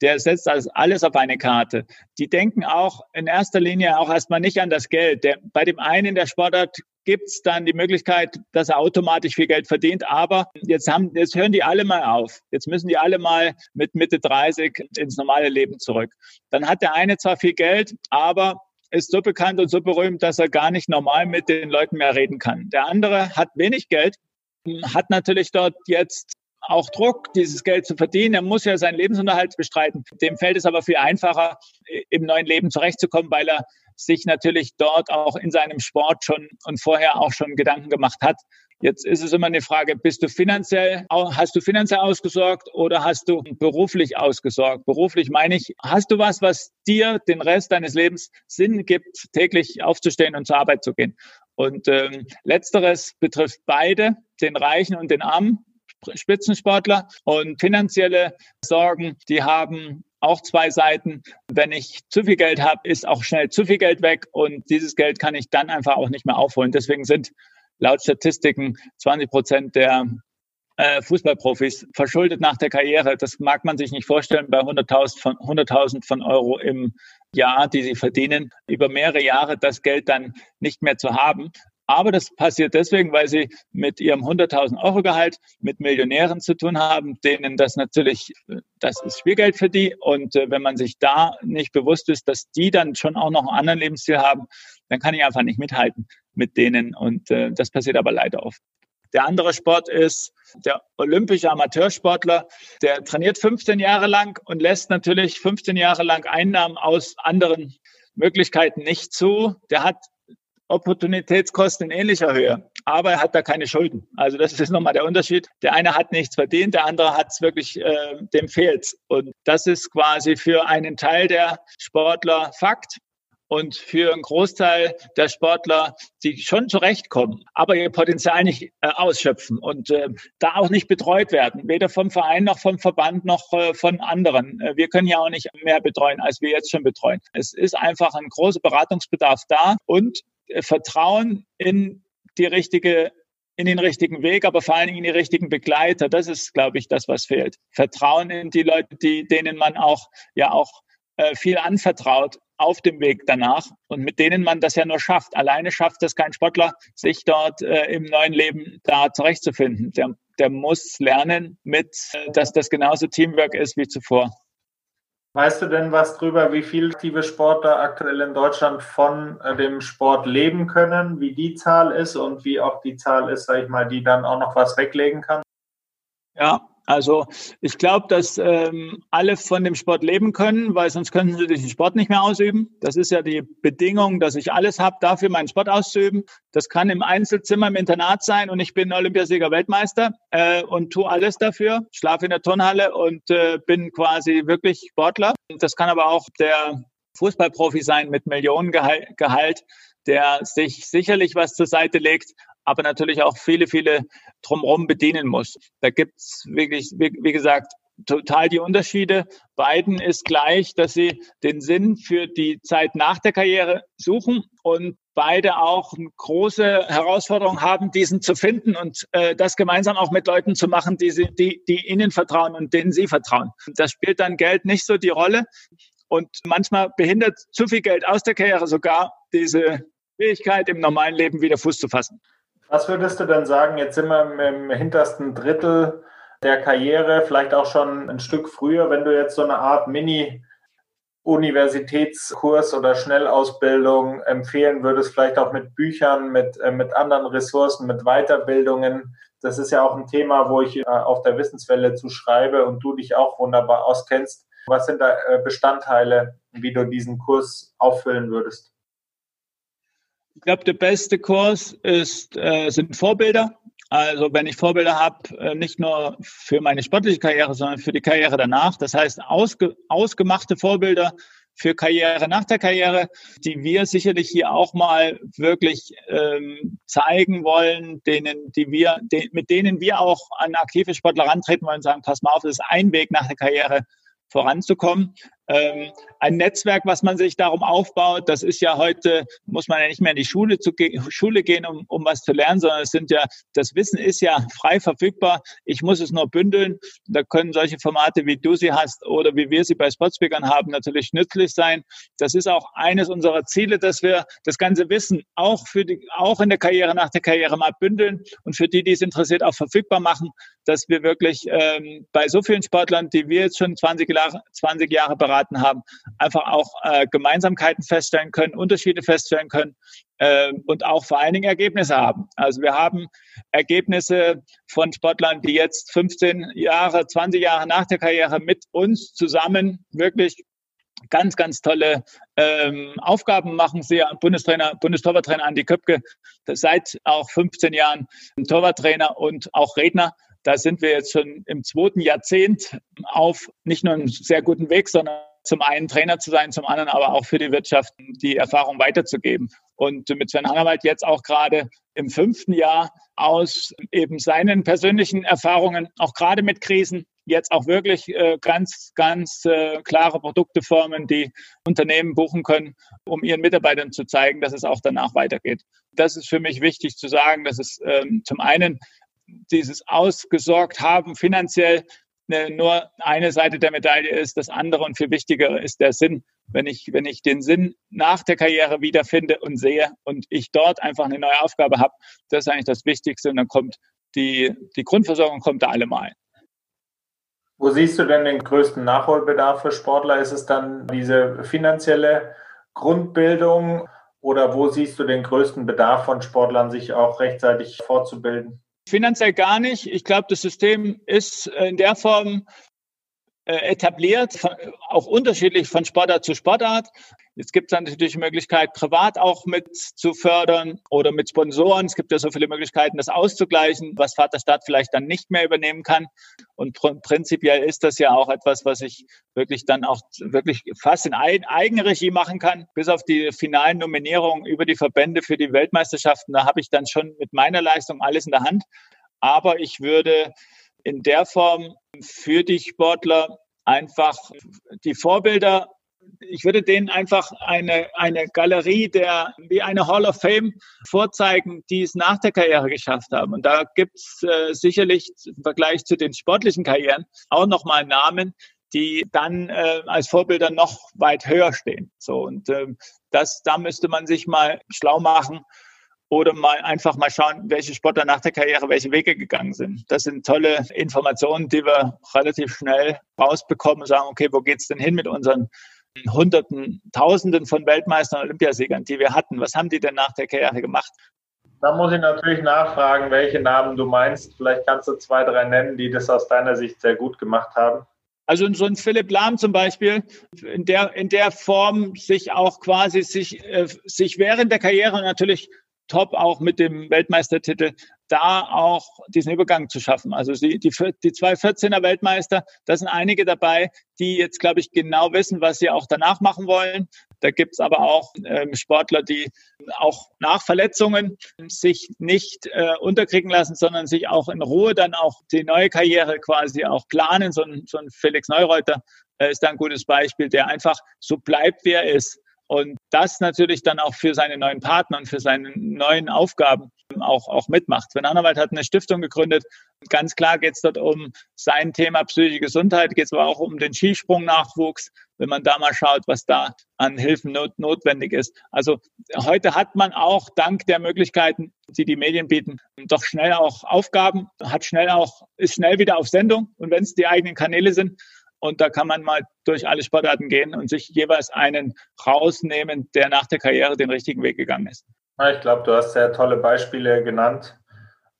der setzt also alles auf eine Karte. Die denken auch in erster Linie auch erstmal nicht an das Geld. Der, bei dem einen in der Sportart gibt es dann die Möglichkeit, dass er automatisch viel Geld verdient. Aber jetzt haben, jetzt hören die alle mal auf. Jetzt müssen die alle mal mit Mitte 30 ins normale Leben zurück. Dann hat der eine zwar viel Geld, aber ist so bekannt und so berühmt, dass er gar nicht normal mit den Leuten mehr reden kann. Der andere hat wenig Geld, hat natürlich dort jetzt auch Druck, dieses Geld zu verdienen. Er muss ja seinen Lebensunterhalt bestreiten. Dem fällt es aber viel einfacher, im neuen Leben zurechtzukommen, weil er sich natürlich dort auch in seinem Sport schon und vorher auch schon Gedanken gemacht hat. Jetzt ist es immer eine Frage, bist du finanziell, hast du finanziell ausgesorgt oder hast du beruflich ausgesorgt? Beruflich meine ich, hast du was, was dir den Rest deines Lebens Sinn gibt, täglich aufzustehen und zur Arbeit zu gehen? Und ähm, letzteres betrifft beide, den Reichen und den Armen. Spitzensportler. Und finanzielle Sorgen, die haben auch zwei Seiten. Wenn ich zu viel Geld habe, ist auch schnell zu viel Geld weg und dieses Geld kann ich dann einfach auch nicht mehr aufholen. Deswegen sind laut Statistiken 20 Prozent der äh, Fußballprofis verschuldet nach der Karriere. Das mag man sich nicht vorstellen bei 100.000 von, 100.000 von Euro im Jahr, die sie verdienen, über mehrere Jahre das Geld dann nicht mehr zu haben. Aber das passiert deswegen, weil sie mit ihrem 100.000 Euro Gehalt mit Millionären zu tun haben, denen das natürlich, das ist Spielgeld für die. Und äh, wenn man sich da nicht bewusst ist, dass die dann schon auch noch einen anderen Lebensstil haben, dann kann ich einfach nicht mithalten mit denen. Und äh, das passiert aber leider oft. Der andere Sport ist der olympische Amateursportler, der trainiert 15 Jahre lang und lässt natürlich 15 Jahre lang Einnahmen aus anderen Möglichkeiten nicht zu. Der hat Opportunitätskosten in ähnlicher Höhe, aber er hat da keine Schulden. Also das ist nochmal der Unterschied. Der eine hat nichts verdient, der andere hat es wirklich, äh, dem fehlt. Und das ist quasi für einen Teil der Sportler Fakt und für einen Großteil der Sportler, die schon zurechtkommen, aber ihr Potenzial nicht äh, ausschöpfen und äh, da auch nicht betreut werden, weder vom Verein noch vom Verband noch äh, von anderen. Äh, wir können ja auch nicht mehr betreuen, als wir jetzt schon betreuen. Es ist einfach ein großer Beratungsbedarf da und Vertrauen in die richtige in den richtigen Weg, aber vor allen Dingen in die richtigen Begleiter. Das ist, glaube ich, das, was fehlt. Vertrauen in die Leute, die, denen man auch, ja auch äh, viel anvertraut auf dem Weg danach und mit denen man das ja nur schafft. Alleine schafft es kein Sportler, sich dort äh, im neuen Leben da zurechtzufinden. Der, der muss lernen, mit, äh, dass das genauso Teamwork ist wie zuvor. Weißt du denn was drüber, wie viele aktive Sportler aktuell in Deutschland von äh, dem Sport leben können, wie die Zahl ist und wie auch die Zahl ist, sag ich mal, die dann auch noch was weglegen kann? Ja, Also ich glaube, dass ähm, alle von dem Sport leben können, weil sonst könnten sie den Sport nicht mehr ausüben. Das ist ja die Bedingung, dass ich alles habe, dafür meinen Sport auszuüben. Das kann im Einzelzimmer im Internat sein und ich bin Olympiasieger Weltmeister äh, und tue alles dafür, schlafe in der Turnhalle und äh, bin quasi wirklich Sportler. Das kann aber auch der Fußballprofi sein mit Millionengehalt, der sich sicherlich was zur Seite legt, aber natürlich auch viele, viele drumherum bedienen muss. Da gibt's wirklich, wie, wie gesagt, total die Unterschiede. Beiden ist gleich, dass sie den Sinn für die Zeit nach der Karriere suchen und beide auch eine große Herausforderung haben, diesen zu finden und äh, das gemeinsam auch mit Leuten zu machen, die, sie, die, die ihnen vertrauen und denen sie vertrauen. Das spielt dann Geld nicht so die Rolle. Und manchmal behindert zu viel Geld aus der Karriere sogar diese Fähigkeit, im normalen Leben wieder Fuß zu fassen. Was würdest du denn sagen, jetzt sind wir im hintersten Drittel der Karriere, vielleicht auch schon ein Stück früher, wenn du jetzt so eine Art Mini- Universitätskurs oder Schnellausbildung empfehlen würdest, vielleicht auch mit Büchern, mit, äh, mit anderen Ressourcen, mit Weiterbildungen. Das ist ja auch ein Thema, wo ich äh, auf der Wissenswelle zu schreibe und du dich auch wunderbar auskennst. Was sind da äh, Bestandteile, wie du diesen Kurs auffüllen würdest? Ich glaube, der beste Kurs ist, äh, sind Vorbilder. Also wenn ich Vorbilder habe, äh, nicht nur für meine sportliche Karriere, sondern für die Karriere danach. Das heißt, ausge, ausgemachte Vorbilder für Karriere nach der Karriere, die wir sicherlich hier auch mal wirklich ähm, zeigen wollen, denen, die wir, de, mit denen wir auch an aktive Sportler rantreten wollen, sagen, pass mal auf, das ist ein Weg nach der Karriere voranzukommen. Ähm, ein Netzwerk, was man sich darum aufbaut, das ist ja heute, muss man ja nicht mehr in die Schule, zu Schule gehen, um, um was zu lernen, sondern es sind ja, das Wissen ist ja frei verfügbar. Ich muss es nur bündeln. Da können solche Formate, wie du sie hast oder wie wir sie bei Sportspeakern haben, natürlich nützlich sein. Das ist auch eines unserer Ziele, dass wir das ganze Wissen auch für die, auch in der Karriere, nach der Karriere mal bündeln und für die, die es interessiert, auch verfügbar machen, dass wir wirklich ähm, bei so vielen Sportlern, die wir jetzt schon 20 Jahre, 20 Jahre beraten, beraten haben, einfach auch äh, Gemeinsamkeiten feststellen können, Unterschiede feststellen können äh, und auch vor allen Dingen Ergebnisse haben. Also wir haben Ergebnisse von Sportlern, die jetzt 15 Jahre, 20 Jahre nach der Karriere mit uns zusammen wirklich ganz, ganz tolle ähm, Aufgaben machen. Sie Bundestrainer, Bundestorwarttrainer Andi Köpke, seit auch 15 Jahren Torwarttrainer und auch Redner da sind wir jetzt schon im zweiten Jahrzehnt auf nicht nur einem sehr guten Weg, sondern zum einen Trainer zu sein, zum anderen aber auch für die Wirtschaft die Erfahrung weiterzugeben. Und mit Sven Hangerwald jetzt auch gerade im fünften Jahr aus eben seinen persönlichen Erfahrungen, auch gerade mit Krisen, jetzt auch wirklich äh, ganz, ganz äh, klare Produkte formen, die Unternehmen buchen können, um ihren Mitarbeitern zu zeigen, dass es auch danach weitergeht. Das ist für mich wichtig zu sagen, dass es ähm, zum einen dieses ausgesorgt haben finanziell ne, nur eine Seite der Medaille ist. Das andere und viel wichtiger ist der Sinn. Wenn ich, wenn ich den Sinn nach der Karriere wiederfinde und sehe und ich dort einfach eine neue Aufgabe habe, das ist eigentlich das Wichtigste. Und dann kommt die, die Grundversorgung kommt da allemal. Wo siehst du denn den größten Nachholbedarf für Sportler? Ist es dann diese finanzielle Grundbildung oder wo siehst du den größten Bedarf von Sportlern, sich auch rechtzeitig fortzubilden? Finanziell gar nicht. Ich glaube, das System ist in der Form äh, etabliert, auch unterschiedlich von Sportart zu Sportart. Jetzt gibt es natürlich die Möglichkeit, privat auch mit zu fördern oder mit Sponsoren. Es gibt ja so viele Möglichkeiten, das auszugleichen, was Vaterstadt vielleicht dann nicht mehr übernehmen kann. Und pr prinzipiell ist das ja auch etwas, was ich wirklich dann auch wirklich fast in Eigenregie machen kann. Bis auf die finalen Nominierungen über die Verbände für die Weltmeisterschaften, da habe ich dann schon mit meiner Leistung alles in der Hand. Aber ich würde in der Form für die Sportler einfach die Vorbilder ich würde denen einfach eine, eine Galerie der, wie eine Hall of Fame vorzeigen, die es nach der Karriere geschafft haben. Und da gibt es äh, sicherlich im Vergleich zu den sportlichen Karrieren auch nochmal Namen, die dann äh, als Vorbilder noch weit höher stehen. So und ähm, das, da müsste man sich mal schlau machen oder mal einfach mal schauen, welche Sportler nach der Karriere welche Wege gegangen sind. Das sind tolle Informationen, die wir relativ schnell rausbekommen und sagen, okay, wo geht's denn hin mit unseren Hunderten, Tausenden von Weltmeistern und Olympiasiegern, die wir hatten. Was haben die denn nach der Karriere gemacht? Da muss ich natürlich nachfragen, welche Namen du meinst. Vielleicht kannst du zwei, drei nennen, die das aus deiner Sicht sehr gut gemacht haben. Also so ein Philipp Lahm zum Beispiel, in der, in der Form sich auch quasi sich, äh, sich während der Karriere natürlich top auch mit dem Weltmeistertitel da auch diesen Übergang zu schaffen. Also die, die, die zwei 14er Weltmeister, da sind einige dabei, die jetzt, glaube ich, genau wissen, was sie auch danach machen wollen. Da gibt es aber auch ähm, Sportler, die auch nach Verletzungen sich nicht äh, unterkriegen lassen, sondern sich auch in Ruhe dann auch die neue Karriere quasi auch planen. So ein, so ein Felix Neureuter äh, ist da ein gutes Beispiel, der einfach so bleibt, wie er ist und das natürlich dann auch für seine neuen Partner und für seine neuen Aufgaben auch, auch mitmacht. Sven Hannawald hat eine Stiftung gegründet. Ganz klar geht es dort um sein Thema psychische Gesundheit, geht es aber auch um den Skisprung-Nachwuchs, wenn man da mal schaut, was da an Hilfen not notwendig ist. Also heute hat man auch dank der Möglichkeiten, die die Medien bieten, doch schnell auch Aufgaben, hat schnell auch, ist schnell wieder auf Sendung. Und wenn es die eigenen Kanäle sind, und da kann man mal durch alle Sportarten gehen und sich jeweils einen rausnehmen, der nach der Karriere den richtigen Weg gegangen ist. Ich glaube, du hast sehr tolle Beispiele genannt.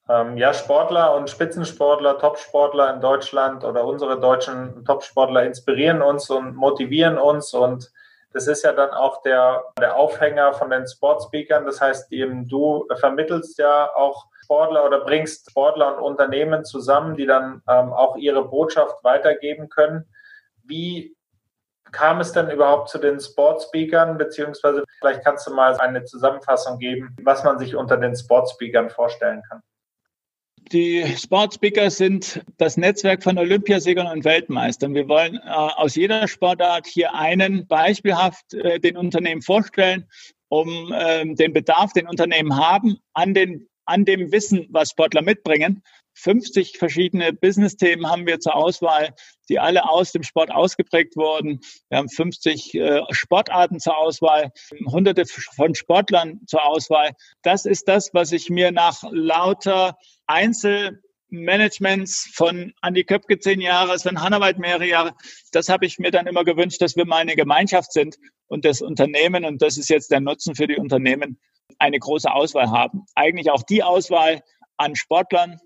Ähm, ja, Sportler und Spitzensportler, Topsportler in Deutschland oder unsere deutschen Topsportler inspirieren uns und motivieren uns und das ist ja dann auch der, der Aufhänger von den Sportspeakern. Das heißt, eben du vermittelst ja auch Sportler oder bringst Sportler und Unternehmen zusammen, die dann ähm, auch ihre Botschaft weitergeben können. Wie kam es denn überhaupt zu den Sportspeakern, beziehungsweise vielleicht kannst du mal eine Zusammenfassung geben, was man sich unter den Sportspeakern vorstellen kann? Die Sportspeaker sind das Netzwerk von Olympiasiegern und Weltmeistern. Wir wollen äh, aus jeder Sportart hier einen beispielhaft äh, den Unternehmen vorstellen, um äh, den Bedarf, den Unternehmen haben, an den an dem Wissen, was Sportler mitbringen. 50 verschiedene Business-Themen haben wir zur Auswahl, die alle aus dem Sport ausgeprägt wurden. Wir haben 50 äh, Sportarten zur Auswahl, hunderte von Sportlern zur Auswahl. Das ist das, was ich mir nach lauter Einzelmanagements von Andi Köpke zehn Jahre, Sven Hannawald mehrere Jahre, das habe ich mir dann immer gewünscht, dass wir mal eine Gemeinschaft sind und das Unternehmen, und das ist jetzt der Nutzen für die Unternehmen, eine große Auswahl haben. Eigentlich auch die Auswahl an Sportlern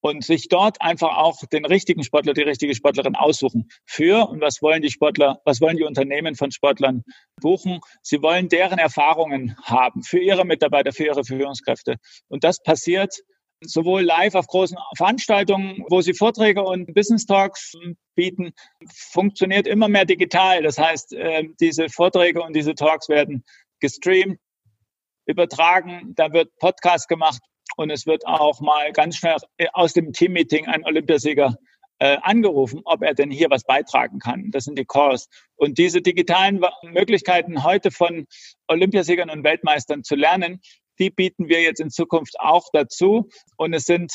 und sich dort einfach auch den richtigen Sportler, die richtige Sportlerin aussuchen. Für und was wollen die Sportler, was wollen die Unternehmen von Sportlern buchen? Sie wollen deren Erfahrungen haben für ihre Mitarbeiter, für ihre Führungskräfte. Und das passiert sowohl live auf großen Veranstaltungen, wo sie Vorträge und Business Talks bieten, funktioniert immer mehr digital. Das heißt, äh, diese Vorträge und diese Talks werden gestreamt, übertragen, da wird Podcast gemacht und es wird auch mal ganz schnell aus dem Teammeeting ein Olympiasieger äh, angerufen, ob er denn hier was beitragen kann. Das sind die Calls. Und diese digitalen Möglichkeiten heute von Olympiasiegern und Weltmeistern zu lernen, die bieten wir jetzt in Zukunft auch dazu. Und es sind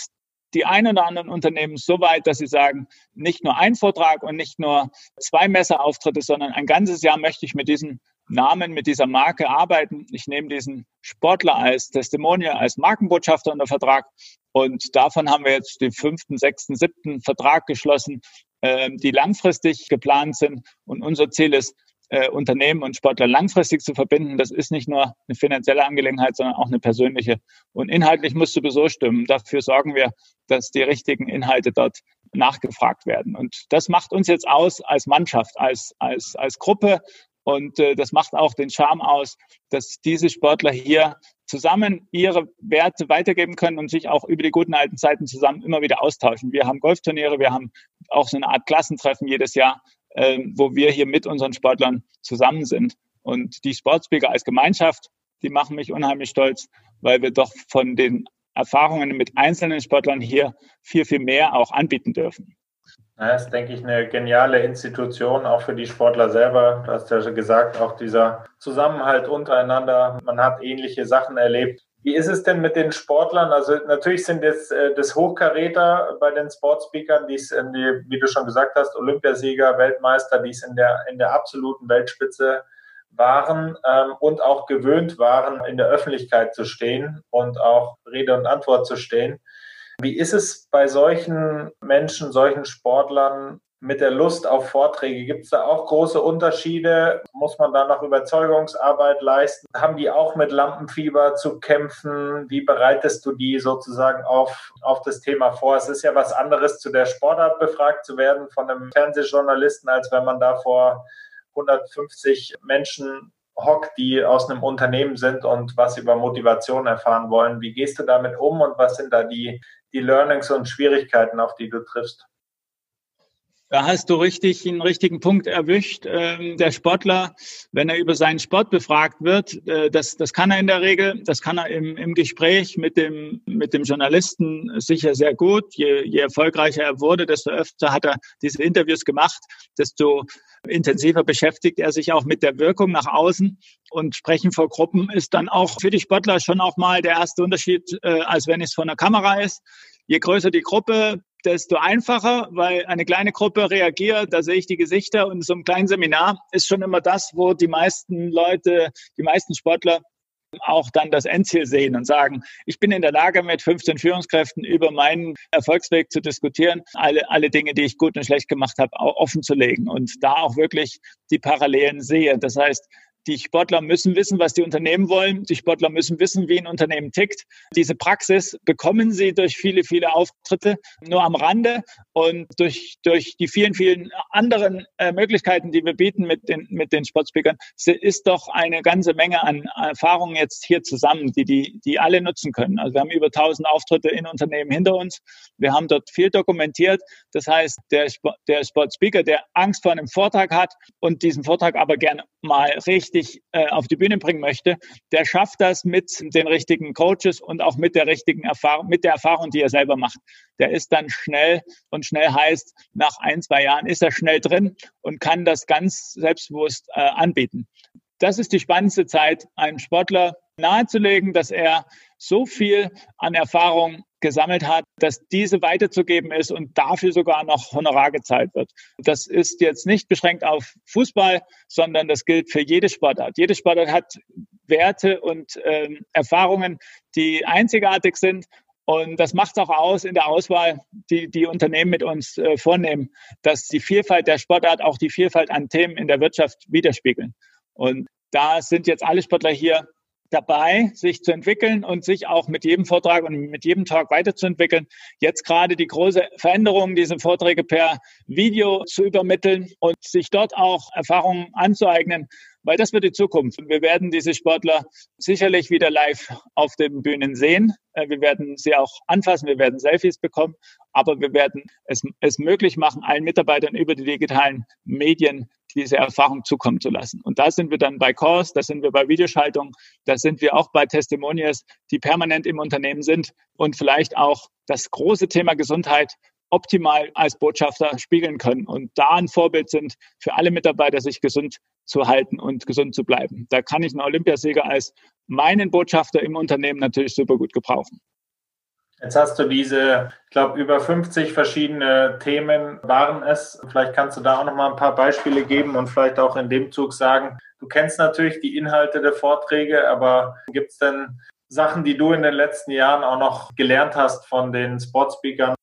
die ein oder anderen Unternehmen so weit, dass sie sagen, nicht nur ein Vortrag und nicht nur zwei Messerauftritte, sondern ein ganzes Jahr möchte ich mit diesen Namen mit dieser Marke arbeiten. Ich nehme diesen Sportler als Testimonial, als Markenbotschafter unter Vertrag. Und davon haben wir jetzt den fünften, sechsten, siebten Vertrag geschlossen, äh, die langfristig geplant sind. Und unser Ziel ist, äh, Unternehmen und Sportler langfristig zu verbinden. Das ist nicht nur eine finanzielle Angelegenheit, sondern auch eine persönliche. Und inhaltlich muss sowieso stimmen. Dafür sorgen wir, dass die richtigen Inhalte dort nachgefragt werden. Und das macht uns jetzt aus als Mannschaft, als, als, als Gruppe, und äh, das macht auch den Charme aus, dass diese Sportler hier zusammen ihre Werte weitergeben können und sich auch über die guten alten Zeiten zusammen immer wieder austauschen. Wir haben Golfturniere, wir haben auch so eine Art Klassentreffen jedes Jahr, äh, wo wir hier mit unseren Sportlern zusammen sind. Und die Sportspeaker als Gemeinschaft, die machen mich unheimlich stolz, weil wir doch von den Erfahrungen mit einzelnen Sportlern hier viel, viel mehr auch anbieten dürfen. Das ist, denke ich, eine geniale Institution, auch für die Sportler selber. Du hast ja gesagt, auch dieser Zusammenhalt untereinander. Man hat ähnliche Sachen erlebt. Wie ist es denn mit den Sportlern? Also natürlich sind jetzt äh, das Hochkaräter bei den Sportspeakern, die es in die, wie du schon gesagt hast, Olympiasieger, Weltmeister, die es in der, in der absoluten Weltspitze waren ähm, und auch gewöhnt waren, in der Öffentlichkeit zu stehen und auch Rede und Antwort zu stehen. Wie ist es bei solchen Menschen, solchen Sportlern mit der Lust auf Vorträge? Gibt es da auch große Unterschiede? Muss man da noch Überzeugungsarbeit leisten? Haben die auch mit Lampenfieber zu kämpfen? Wie bereitest du die sozusagen auf, auf das Thema vor? Es ist ja was anderes, zu der Sportart befragt zu werden von einem Fernsehjournalisten, als wenn man da vor 150 Menschen hockt, die aus einem Unternehmen sind und was über Motivation erfahren wollen. Wie gehst du damit um und was sind da die, die Learnings und Schwierigkeiten, auf die du triffst? Da hast du richtig einen richtigen Punkt erwischt. Ähm, der Sportler, wenn er über seinen Sport befragt wird, äh, das, das kann er in der Regel, das kann er im, im Gespräch mit dem, mit dem Journalisten sicher sehr gut. Je, je erfolgreicher er wurde, desto öfter hat er diese Interviews gemacht, desto intensiver beschäftigt er sich auch mit der Wirkung nach außen. Und Sprechen vor Gruppen ist dann auch für die Sportler schon auch mal der erste Unterschied, äh, als wenn es vor einer Kamera ist. Je größer die Gruppe, desto einfacher, weil eine kleine Gruppe reagiert, da sehe ich die Gesichter und so ein kleines Seminar ist schon immer das, wo die meisten Leute, die meisten Sportler auch dann das Endziel sehen und sagen, ich bin in der Lage, mit 15 Führungskräften über meinen Erfolgsweg zu diskutieren, alle, alle Dinge, die ich gut und schlecht gemacht habe, offen zu legen und da auch wirklich die Parallelen sehe. Das heißt, die Sportler müssen wissen, was die Unternehmen wollen. Die Sportler müssen wissen, wie ein Unternehmen tickt. Diese Praxis bekommen sie durch viele, viele Auftritte nur am Rande und durch, durch die vielen, vielen anderen äh, Möglichkeiten, die wir bieten mit den, mit den Sportspeakern, ist doch eine ganze Menge an Erfahrungen jetzt hier zusammen, die, die, die alle nutzen können. Also wir haben über 1000 Auftritte in Unternehmen hinter uns. Wir haben dort viel dokumentiert. Das heißt, der, der Sportspeaker, der Angst vor einem Vortrag hat und diesen Vortrag aber gerne mal richtig äh, auf die Bühne bringen möchte, der schafft das mit den richtigen Coaches und auch mit der richtigen Erfahrung, mit der Erfahrung, die er selber macht. Der ist dann schnell und schnell heißt, nach ein, zwei Jahren ist er schnell drin und kann das ganz selbstbewusst äh, anbieten. Das ist die spannendste Zeit, einem Sportler nahezulegen, dass er so viel an Erfahrung gesammelt hat, dass diese weiterzugeben ist und dafür sogar noch Honorar gezahlt wird. Das ist jetzt nicht beschränkt auf Fußball, sondern das gilt für jede Sportart. Jede Sportart hat Werte und ähm, Erfahrungen, die einzigartig sind. Und das macht auch aus in der Auswahl, die die Unternehmen mit uns äh, vornehmen, dass die Vielfalt der Sportart auch die Vielfalt an Themen in der Wirtschaft widerspiegeln. Und da sind jetzt alle Sportler hier dabei, sich zu entwickeln und sich auch mit jedem Vortrag und mit jedem Tag weiterzuentwickeln. Jetzt gerade die große Veränderung, diese Vorträge per Video zu übermitteln und sich dort auch Erfahrungen anzueignen, weil das wird die Zukunft. Wir werden diese Sportler sicherlich wieder live auf den Bühnen sehen. Äh, wir werden sie auch anfassen, wir werden Selfies bekommen, aber wir werden es, es möglich machen, allen Mitarbeitern über die digitalen Medien diese Erfahrung zukommen zu lassen. Und da sind wir dann bei Calls, da sind wir bei Videoschaltung, da sind wir auch bei Testimonials, die permanent im Unternehmen sind und vielleicht auch das große Thema Gesundheit optimal als Botschafter spiegeln können und da ein Vorbild sind für alle Mitarbeiter, sich gesund zu halten und gesund zu bleiben. Da kann ich einen Olympiasieger als meinen Botschafter im Unternehmen natürlich super gut gebrauchen. Jetzt hast du diese, ich glaube, über 50 verschiedene Themen waren es. Vielleicht kannst du da auch noch mal ein paar Beispiele geben und vielleicht auch in dem Zug sagen, du kennst natürlich die Inhalte der Vorträge, aber gibt es denn Sachen, die du in den letzten Jahren auch noch gelernt hast von den Sportspeakern?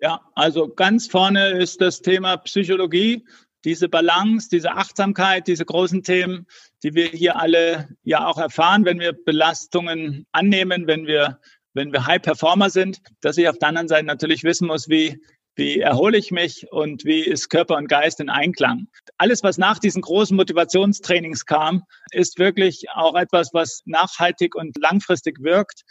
Ja, also ganz vorne ist das Thema Psychologie, diese Balance, diese Achtsamkeit, diese großen Themen, die wir hier alle ja auch erfahren, wenn wir Belastungen annehmen, wenn wir wenn wir High Performer sind, dass ich auf der anderen Seite natürlich wissen muss, wie, wie erhole ich mich und wie ist Körper und Geist in Einklang. Alles, was nach diesen großen Motivationstrainings kam, ist wirklich auch etwas, was nachhaltig und langfristig wirkt.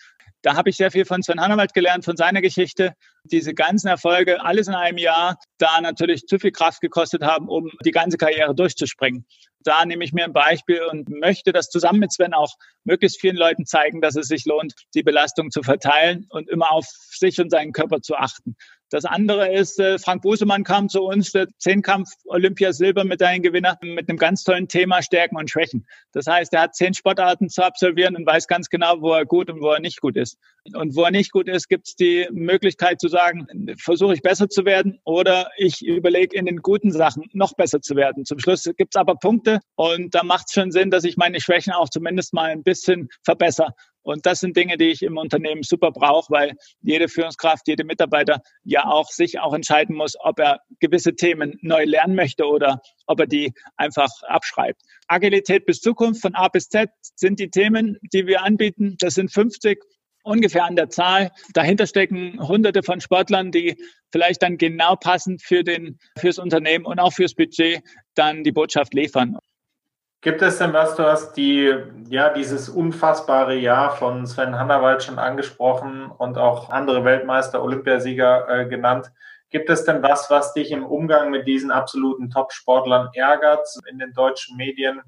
Da habe ich sehr viel von Sven Hannawald gelernt, von seiner Geschichte. Diese ganzen Erfolge, alles in einem Jahr, da natürlich zu viel Kraft gekostet haben, um die ganze Karriere durchzuspringen. Da nehme ich mir ein Beispiel und möchte das zusammen mit Sven auch möglichst vielen Leuten zeigen, dass es sich lohnt, die Belastung zu verteilen und immer auf sich und seinen Körper zu achten. Das andere ist, äh, Frank Busemann kam zu uns, der Zehnkampf Olympia-Silbermedaillengewinner, mit einem ganz tollen Thema Stärken und Schwächen. Das heißt, er hat zehn Sportarten zu absolvieren und weiß ganz genau, wo er gut und wo er nicht gut ist. Und wo er nicht gut ist, gibt es die Möglichkeit zu sagen, versuche ich besser zu werden oder ich überlege in den guten Sachen noch besser zu werden. Zum Schluss gibt es aber Punkte und da macht es schon Sinn, dass ich meine Schwächen auch zumindest mal ein bisschen verbessere Und das sind Dinge, die ich im Unternehmen super brauche, weil jede Führungskraft, jede Mitarbeiter ja auch sich auch entscheiden muss, ob er gewisse Themen neu lernen möchte oder ob er die einfach abschreibt. Agilität bis Zukunft von A bis Z sind die Themen, die wir anbieten. Das sind 50 ungefähr an der Zahl. Dahinter stecken hunderte von Sportlern, die vielleicht dann genau passend für den, fürs Unternehmen und auch fürs Budget dann die Botschaft liefern. Gibt es denn was, du hast die, ja, dieses unfassbare Jahr von Sven Hannawald schon angesprochen und auch andere Weltmeister, Olympiasieger äh, genannt. Gibt es denn was, was dich im Umgang mit diesen absoluten Top-Sportlern ärgert in den deutschen Medien?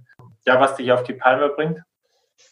Ja, was dich auf die Palme bringt?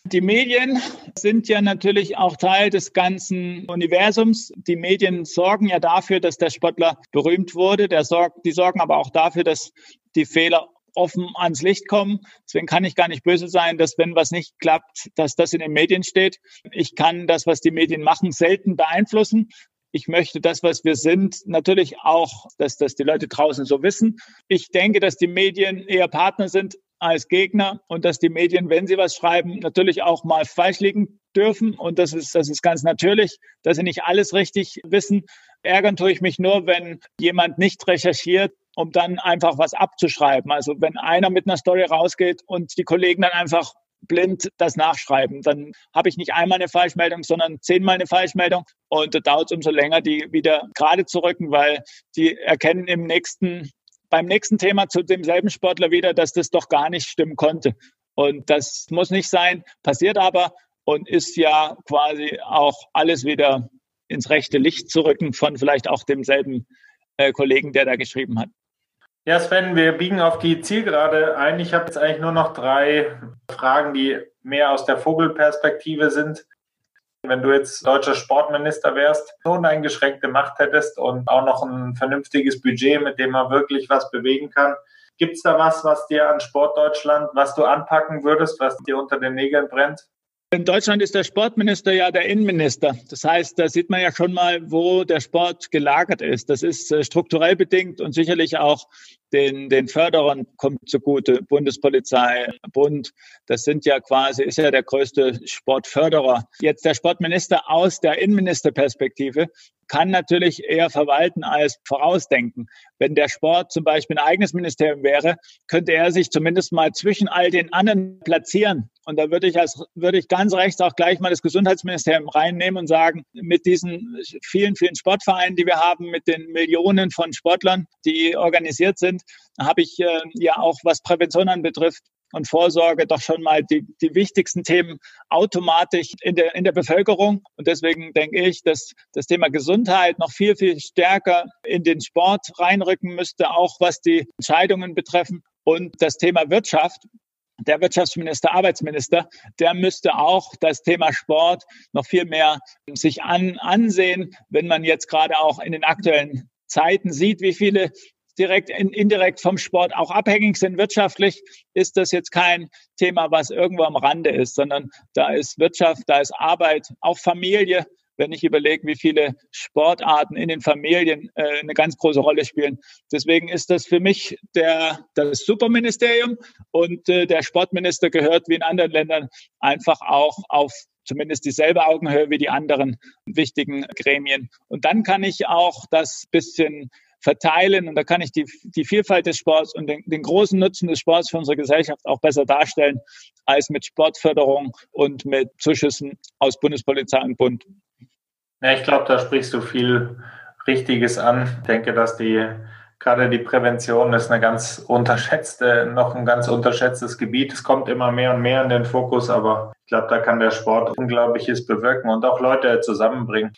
Die Medien sind ja natürlich auch Teil des ganzen Universums. Die Medien sorgen ja dafür, dass der Sportler berühmt wurde. Der sorgt, die sorgen aber auch dafür, dass die Fehler offen ans Licht kommen. Deswegen kann ich gar nicht böse sein, dass wenn was nicht klappt, dass das in den Medien steht. Ich kann das, was die Medien machen, selten beeinflussen. Ich möchte das, was wir sind, natürlich auch, dass das die Leute draußen so wissen. Ich denke, dass die Medien eher Partner sind als Gegner und dass die Medien, wenn sie was schreiben, natürlich auch mal falsch liegen dürfen. Und das ist, das ist ganz natürlich, dass sie nicht alles richtig wissen. Ärgern tue ich mich nur, wenn jemand nicht recherchiert um dann einfach was abzuschreiben. Also wenn einer mit einer Story rausgeht und die Kollegen dann einfach blind das nachschreiben, dann habe ich nicht einmal eine Falschmeldung, sondern zehnmal eine Falschmeldung und da dauert es umso länger, die wieder gerade zu rücken, weil die erkennen im nächsten, beim nächsten Thema zu demselben Sportler wieder, dass das doch gar nicht stimmen konnte. Und das muss nicht sein, passiert aber und ist ja quasi auch alles wieder ins rechte Licht zu rücken von vielleicht auch demselben äh, Kollegen, der da geschrieben hat. Ja, Sven, wir biegen auf die Zielgerade ein. Ich habe jetzt eigentlich nur noch drei Fragen, die mehr aus der Vogelperspektive sind. Wenn du jetzt deutscher Sportminister wärst, uneingeschränkte Macht hättest und auch noch ein vernünftiges Budget, mit dem man wirklich was bewegen kann, gibt es da was, was dir an Sportdeutschland, was du anpacken würdest, was dir unter den Nägeln brennt? In Deutschland ist der Sportminister ja der Innenminister. Das heißt, da sieht man ja schon mal, wo der Sport gelagert ist. Das ist äh, strukturell bedingt und sicherlich auch den, den Förderern kommt zugute. Bundespolizei, Bund, das sind ja quasi, ist ja der größte Sportförderer. Jetzt der Sportminister aus der Innenministerperspektive kann natürlich eher verwalten als vorausdenken. Wenn der Sport zum Beispiel ein eigenes Ministerium wäre, könnte er sich zumindest mal zwischen all den anderen platzieren. Und da würde ich als, würde ich ganz rechts auch gleich mal das Gesundheitsministerium reinnehmen und sagen, mit diesen vielen, vielen Sportvereinen, die wir haben, mit den Millionen von Sportlern, die organisiert sind, habe ich äh, ja auch, was Prävention anbetrifft, und Vorsorge doch schon mal die, die wichtigsten Themen automatisch in der, in der Bevölkerung. Und deswegen denke ich, dass das Thema Gesundheit noch viel, viel stärker in den Sport reinrücken müsste, auch was die Entscheidungen betreffen. Und das Thema Wirtschaft, der Wirtschaftsminister, Arbeitsminister, der müsste auch das Thema Sport noch viel mehr sich an, ansehen, wenn man jetzt gerade auch in den aktuellen Zeiten sieht, wie viele direkt, indirekt vom Sport auch abhängig sind wirtschaftlich, ist das jetzt kein Thema, was irgendwo am Rande ist, sondern da ist Wirtschaft, da ist Arbeit, auch Familie. Wenn ich überlege, wie viele Sportarten in den Familien äh, eine ganz große Rolle spielen. Deswegen ist das für mich der, das Superministerium und äh, der Sportminister gehört wie in anderen Ländern einfach auch auf zumindest dieselbe Augenhöhe wie die anderen wichtigen Gremien. Und dann kann ich auch das bisschen verteilen. Und da kann ich die, die Vielfalt des Sports und den, den großen Nutzen des Sports für unsere Gesellschaft auch besser darstellen als mit Sportförderung und mit Zuschüssen aus Bundespolizei und Bund. Ja, ich glaube, da sprichst du viel Richtiges an. Ich denke, dass die gerade die Prävention ist eine ganz unterschätzte, noch ein ganz unterschätztes Gebiet. Es kommt immer mehr und mehr in den Fokus, aber ich glaube, da kann der Sport Unglaubliches bewirken und auch Leute zusammenbringen.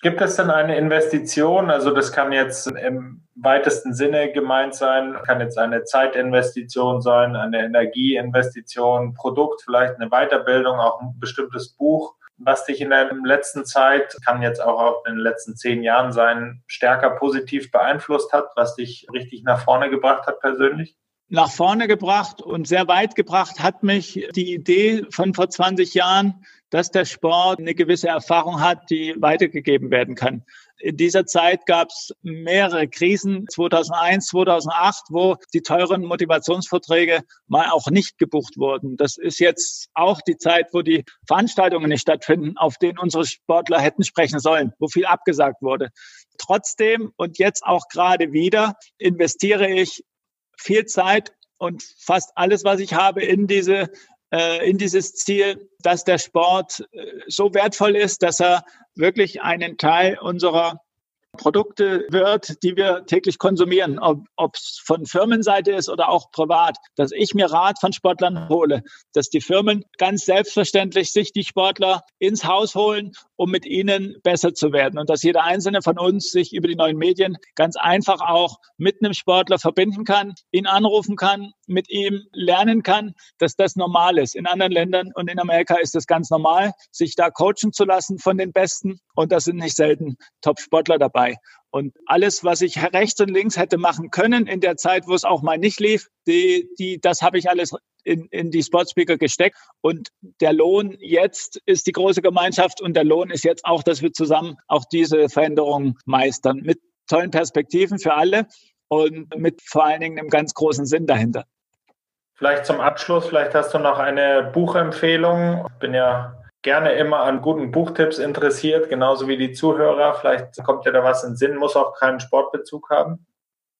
Gibt es denn eine Investition? Also das kann jetzt im weitesten Sinne gemeint sein, kann jetzt eine Zeitinvestition sein, eine Energieinvestition, Produkt, vielleicht eine Weiterbildung, auch ein bestimmtes Buch, was dich in der letzten Zeit, kann jetzt auch auf den letzten zehn Jahren sein, stärker positiv beeinflusst hat, was dich richtig nach vorne gebracht hat persönlich? Nach vorne gebracht und sehr weit gebracht hat mich die Idee von vor 20 Jahren, dass der Sport eine gewisse Erfahrung hat, die weitergegeben werden kann. In dieser Zeit gab es mehrere Krisen, 2001, 2008, wo die teuren Motivationsverträge mal auch nicht gebucht wurden. Das ist jetzt auch die Zeit, wo die Veranstaltungen nicht stattfinden, auf denen unsere Sportler hätten sprechen sollen, wo viel abgesagt wurde. Trotzdem und jetzt auch gerade wieder investiere ich viel Zeit und fast alles, was ich habe, in diese in dieses Ziel, dass der Sport äh, so wertvoll ist, dass er wirklich einen Teil unserer Produkte wird, die wir täglich konsumieren, ob es von Firmenseite ist oder auch privat, dass ich mir Rat von Sportlern hole, dass die Firmen ganz selbstverständlich sich die Sportler ins Haus holen, um mit ihnen besser zu werden und dass jeder einzelne von uns sich über die neuen Medien ganz einfach auch mit einem Sportler verbinden kann, ihn anrufen kann, mit ihm lernen kann, dass das normal ist. In anderen Ländern und in Amerika ist es ganz normal, sich da coachen zu lassen von den Besten und da sind nicht selten Top-Sportler dabei. Und alles, was ich rechts und links hätte machen können in der Zeit, wo es auch mal nicht lief, die, die, das habe ich alles in, in die Sportspeaker gesteckt. Und der Lohn jetzt ist die große Gemeinschaft und der Lohn ist jetzt auch, dass wir zusammen auch diese Veränderungen meistern mit tollen Perspektiven für alle und mit vor allen Dingen einem ganz großen Sinn dahinter. Vielleicht zum Abschluss, vielleicht hast du noch eine Buchempfehlung. Ich bin ja gerne immer an guten Buchtipps interessiert, genauso wie die Zuhörer. Vielleicht kommt ja da was in Sinn, muss auch keinen Sportbezug haben.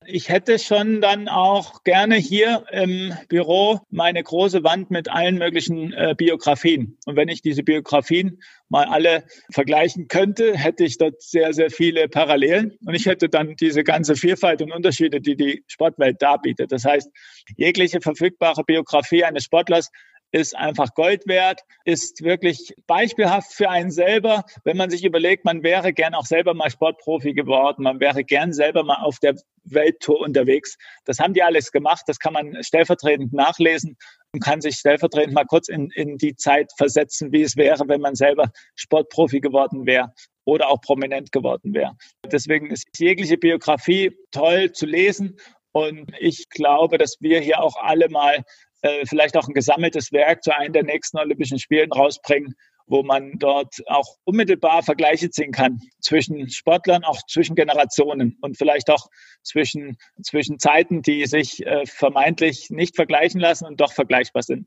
Ich hätte schon dann auch gerne hier im Büro meine große Wand mit allen möglichen äh, Biografien. Und wenn ich diese Biografien mal alle vergleichen könnte, hätte ich dort sehr, sehr viele Parallelen. Und ich hätte dann diese ganze Vielfalt und Unterschiede, die die Sportwelt darbietet. Das heißt, jegliche verfügbare Biografie eines Sportlers ist einfach Gold wert, ist wirklich beispielhaft für einen selber, wenn man sich überlegt, man wäre gern auch selber mal Sportprofi geworden, man wäre gern selber mal auf der Welttour unterwegs. Das haben die alles gemacht, das kann man stellvertretend nachlesen und kann sich stellvertretend mal kurz in, in die Zeit versetzen, wie es wäre, wenn man selber Sportprofi geworden wäre oder auch prominent geworden wäre. Deswegen ist jegliche Biografie toll zu lesen und ich glaube, dass wir hier auch alle mal äh, vielleicht auch ein gesammeltes Werk zu einem der nächsten Olympischen Spielen rausbringen, wo man dort auch unmittelbar Vergleiche ziehen kann zwischen Sportlern, auch zwischen Generationen und vielleicht auch zwischen, zwischen Zeiten, die sich äh, vermeintlich nicht vergleichen lassen und doch vergleichbar sind.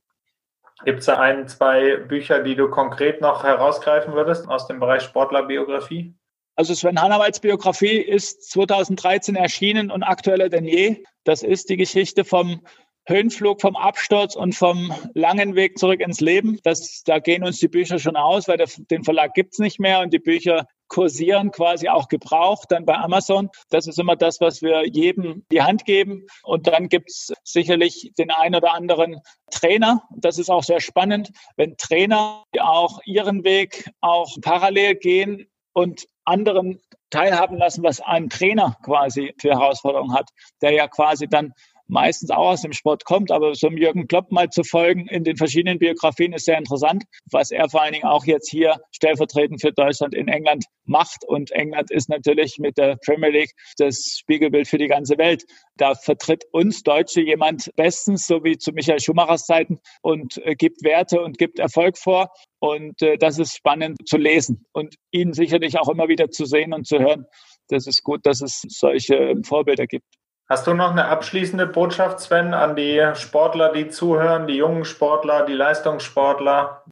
Gibt es da ein, zwei Bücher, die du konkret noch herausgreifen würdest aus dem Bereich Sportlerbiografie? Also Sven Hannawalds Biografie ist 2013 erschienen und aktueller denn je. Das ist die Geschichte vom Höhenflug vom Absturz und vom langen Weg zurück ins Leben. Das, da gehen uns die Bücher schon aus, weil der, den Verlag gibt's nicht mehr und die Bücher kursieren quasi auch gebraucht dann bei Amazon. Das ist immer das, was wir jedem die Hand geben. Und dann gibt's sicherlich den ein oder anderen Trainer. Das ist auch sehr spannend, wenn Trainer auch ihren Weg auch parallel gehen und anderen teilhaben lassen, was ein Trainer quasi für Herausforderungen hat, der ja quasi dann meistens auch aus dem Sport kommt, aber so einem Jürgen Klopp mal zu folgen in den verschiedenen Biografien ist sehr interessant, was er vor allen Dingen auch jetzt hier stellvertretend für Deutschland in England macht. Und England ist natürlich mit der Premier League das Spiegelbild für die ganze Welt. Da vertritt uns Deutsche jemand bestens, so wie zu Michael Schumachers Zeiten, und äh, gibt Werte und gibt Erfolg vor. Und äh, das ist spannend zu lesen und ihn sicherlich auch immer wieder zu sehen und zu hören. Das ist gut, dass es solche Vorbilder gibt. Hast du noch eine abschließende Botschaft, Sven, an die Sportler, die zuhören, die jungen Sportler, die Leistungssportler?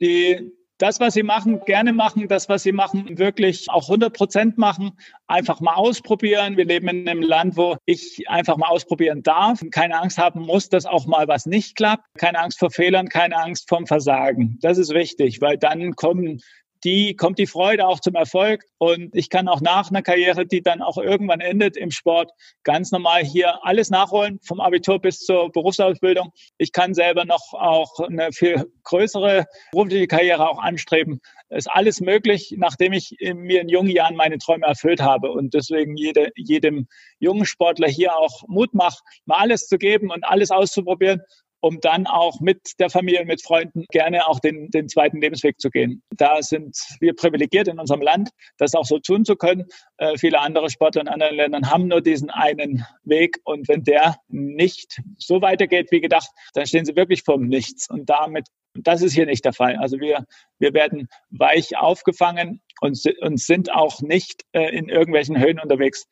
Die das, was sie machen, gerne machen, das, was sie machen, wirklich auch 100 Prozent machen, einfach mal ausprobieren. Wir leben in einem Land, wo ich einfach mal ausprobieren darf, keine Angst haben muss, dass auch mal was nicht klappt, keine Angst vor Fehlern, keine Angst vom Versagen. Das ist wichtig, weil dann kommen die kommt die Freude auch zum Erfolg. Und ich kann auch nach einer Karriere, die dann auch irgendwann endet im Sport, ganz normal hier alles nachholen, vom Abitur bis zur Berufsausbildung. Ich kann selber noch auch eine viel größere berufliche Karriere auch anstreben. ist alles möglich, nachdem ich mir in jungen Jahren meine Träume erfüllt habe. Und deswegen jede, jedem jungen Sportler hier auch Mut macht, mal alles zu geben und alles auszuprobieren um dann auch mit der Familie, mit Freunden gerne auch den, den zweiten Lebensweg zu gehen. Da sind wir privilegiert in unserem Land, das auch so tun zu können. Äh, viele andere Sportler in anderen Ländern haben nur diesen einen Weg und wenn der nicht so weitergeht wie gedacht, dann stehen sie wirklich vor Nichts. Und damit Und das ist hier nicht der Fall. Also wir, wir werden weich aufgefangen und, und sind auch nicht äh, in irgendwelchen Höhen unterwegs,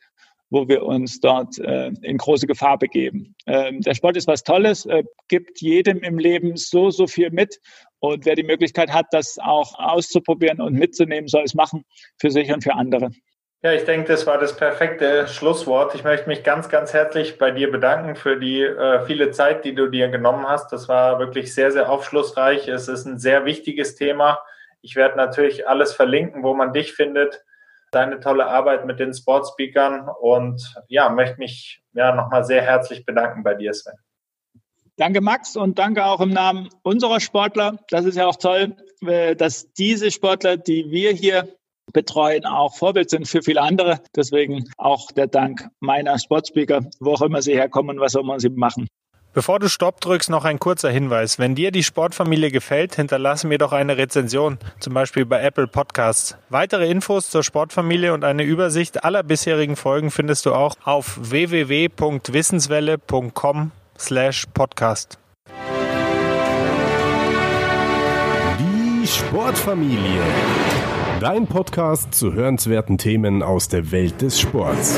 wo wir uns dort äh, in große Gefahr begeben. Ähm, der Sport ist was Tolles, äh, gibt jedem im Leben so, so viel mit. Und wer die Möglichkeit hat, das auch auszuprobieren und mitzunehmen, soll es machen für sich und für andere. Ja, ich denke, das war das perfekte Schlusswort. Ich möchte mich ganz, ganz herzlich bei dir bedanken für die äh, viele Zeit, die du dir genommen hast. Das war wirklich sehr, sehr aufschlussreich. Es ist ein sehr wichtiges Thema. Ich werde natürlich alles verlinken, wo man dich findet, deine tolle Arbeit mit den Sportspeakern und ja, möchte mich ja nochmal sehr herzlich bedanken bei dir, Sven. Danke, Max, und danke auch im Namen unserer Sportler. Das ist ja auch toll, äh, dass diese Sportler, die wir hier betreuen, auch Vorbild sind für viele andere. Deswegen auch der Dank meiner Sportspeaker, wo auch immer sie herkommen, was auch immer sie machen. Bevor du Stopp drückst, noch ein kurzer Hinweis. Wenn dir die Sportfamilie gefällt, hinterlasse mir doch eine Rezension, zum Beispiel bei Apple Podcasts. Weitere Infos zur Sportfamilie und eine Übersicht aller bisherigen Folgen findest du auch auf www.wissenswelle.com slash podcast. Die Sportfamilie. Dein Podcast zu hörenswerten Themen aus der Welt des Sports.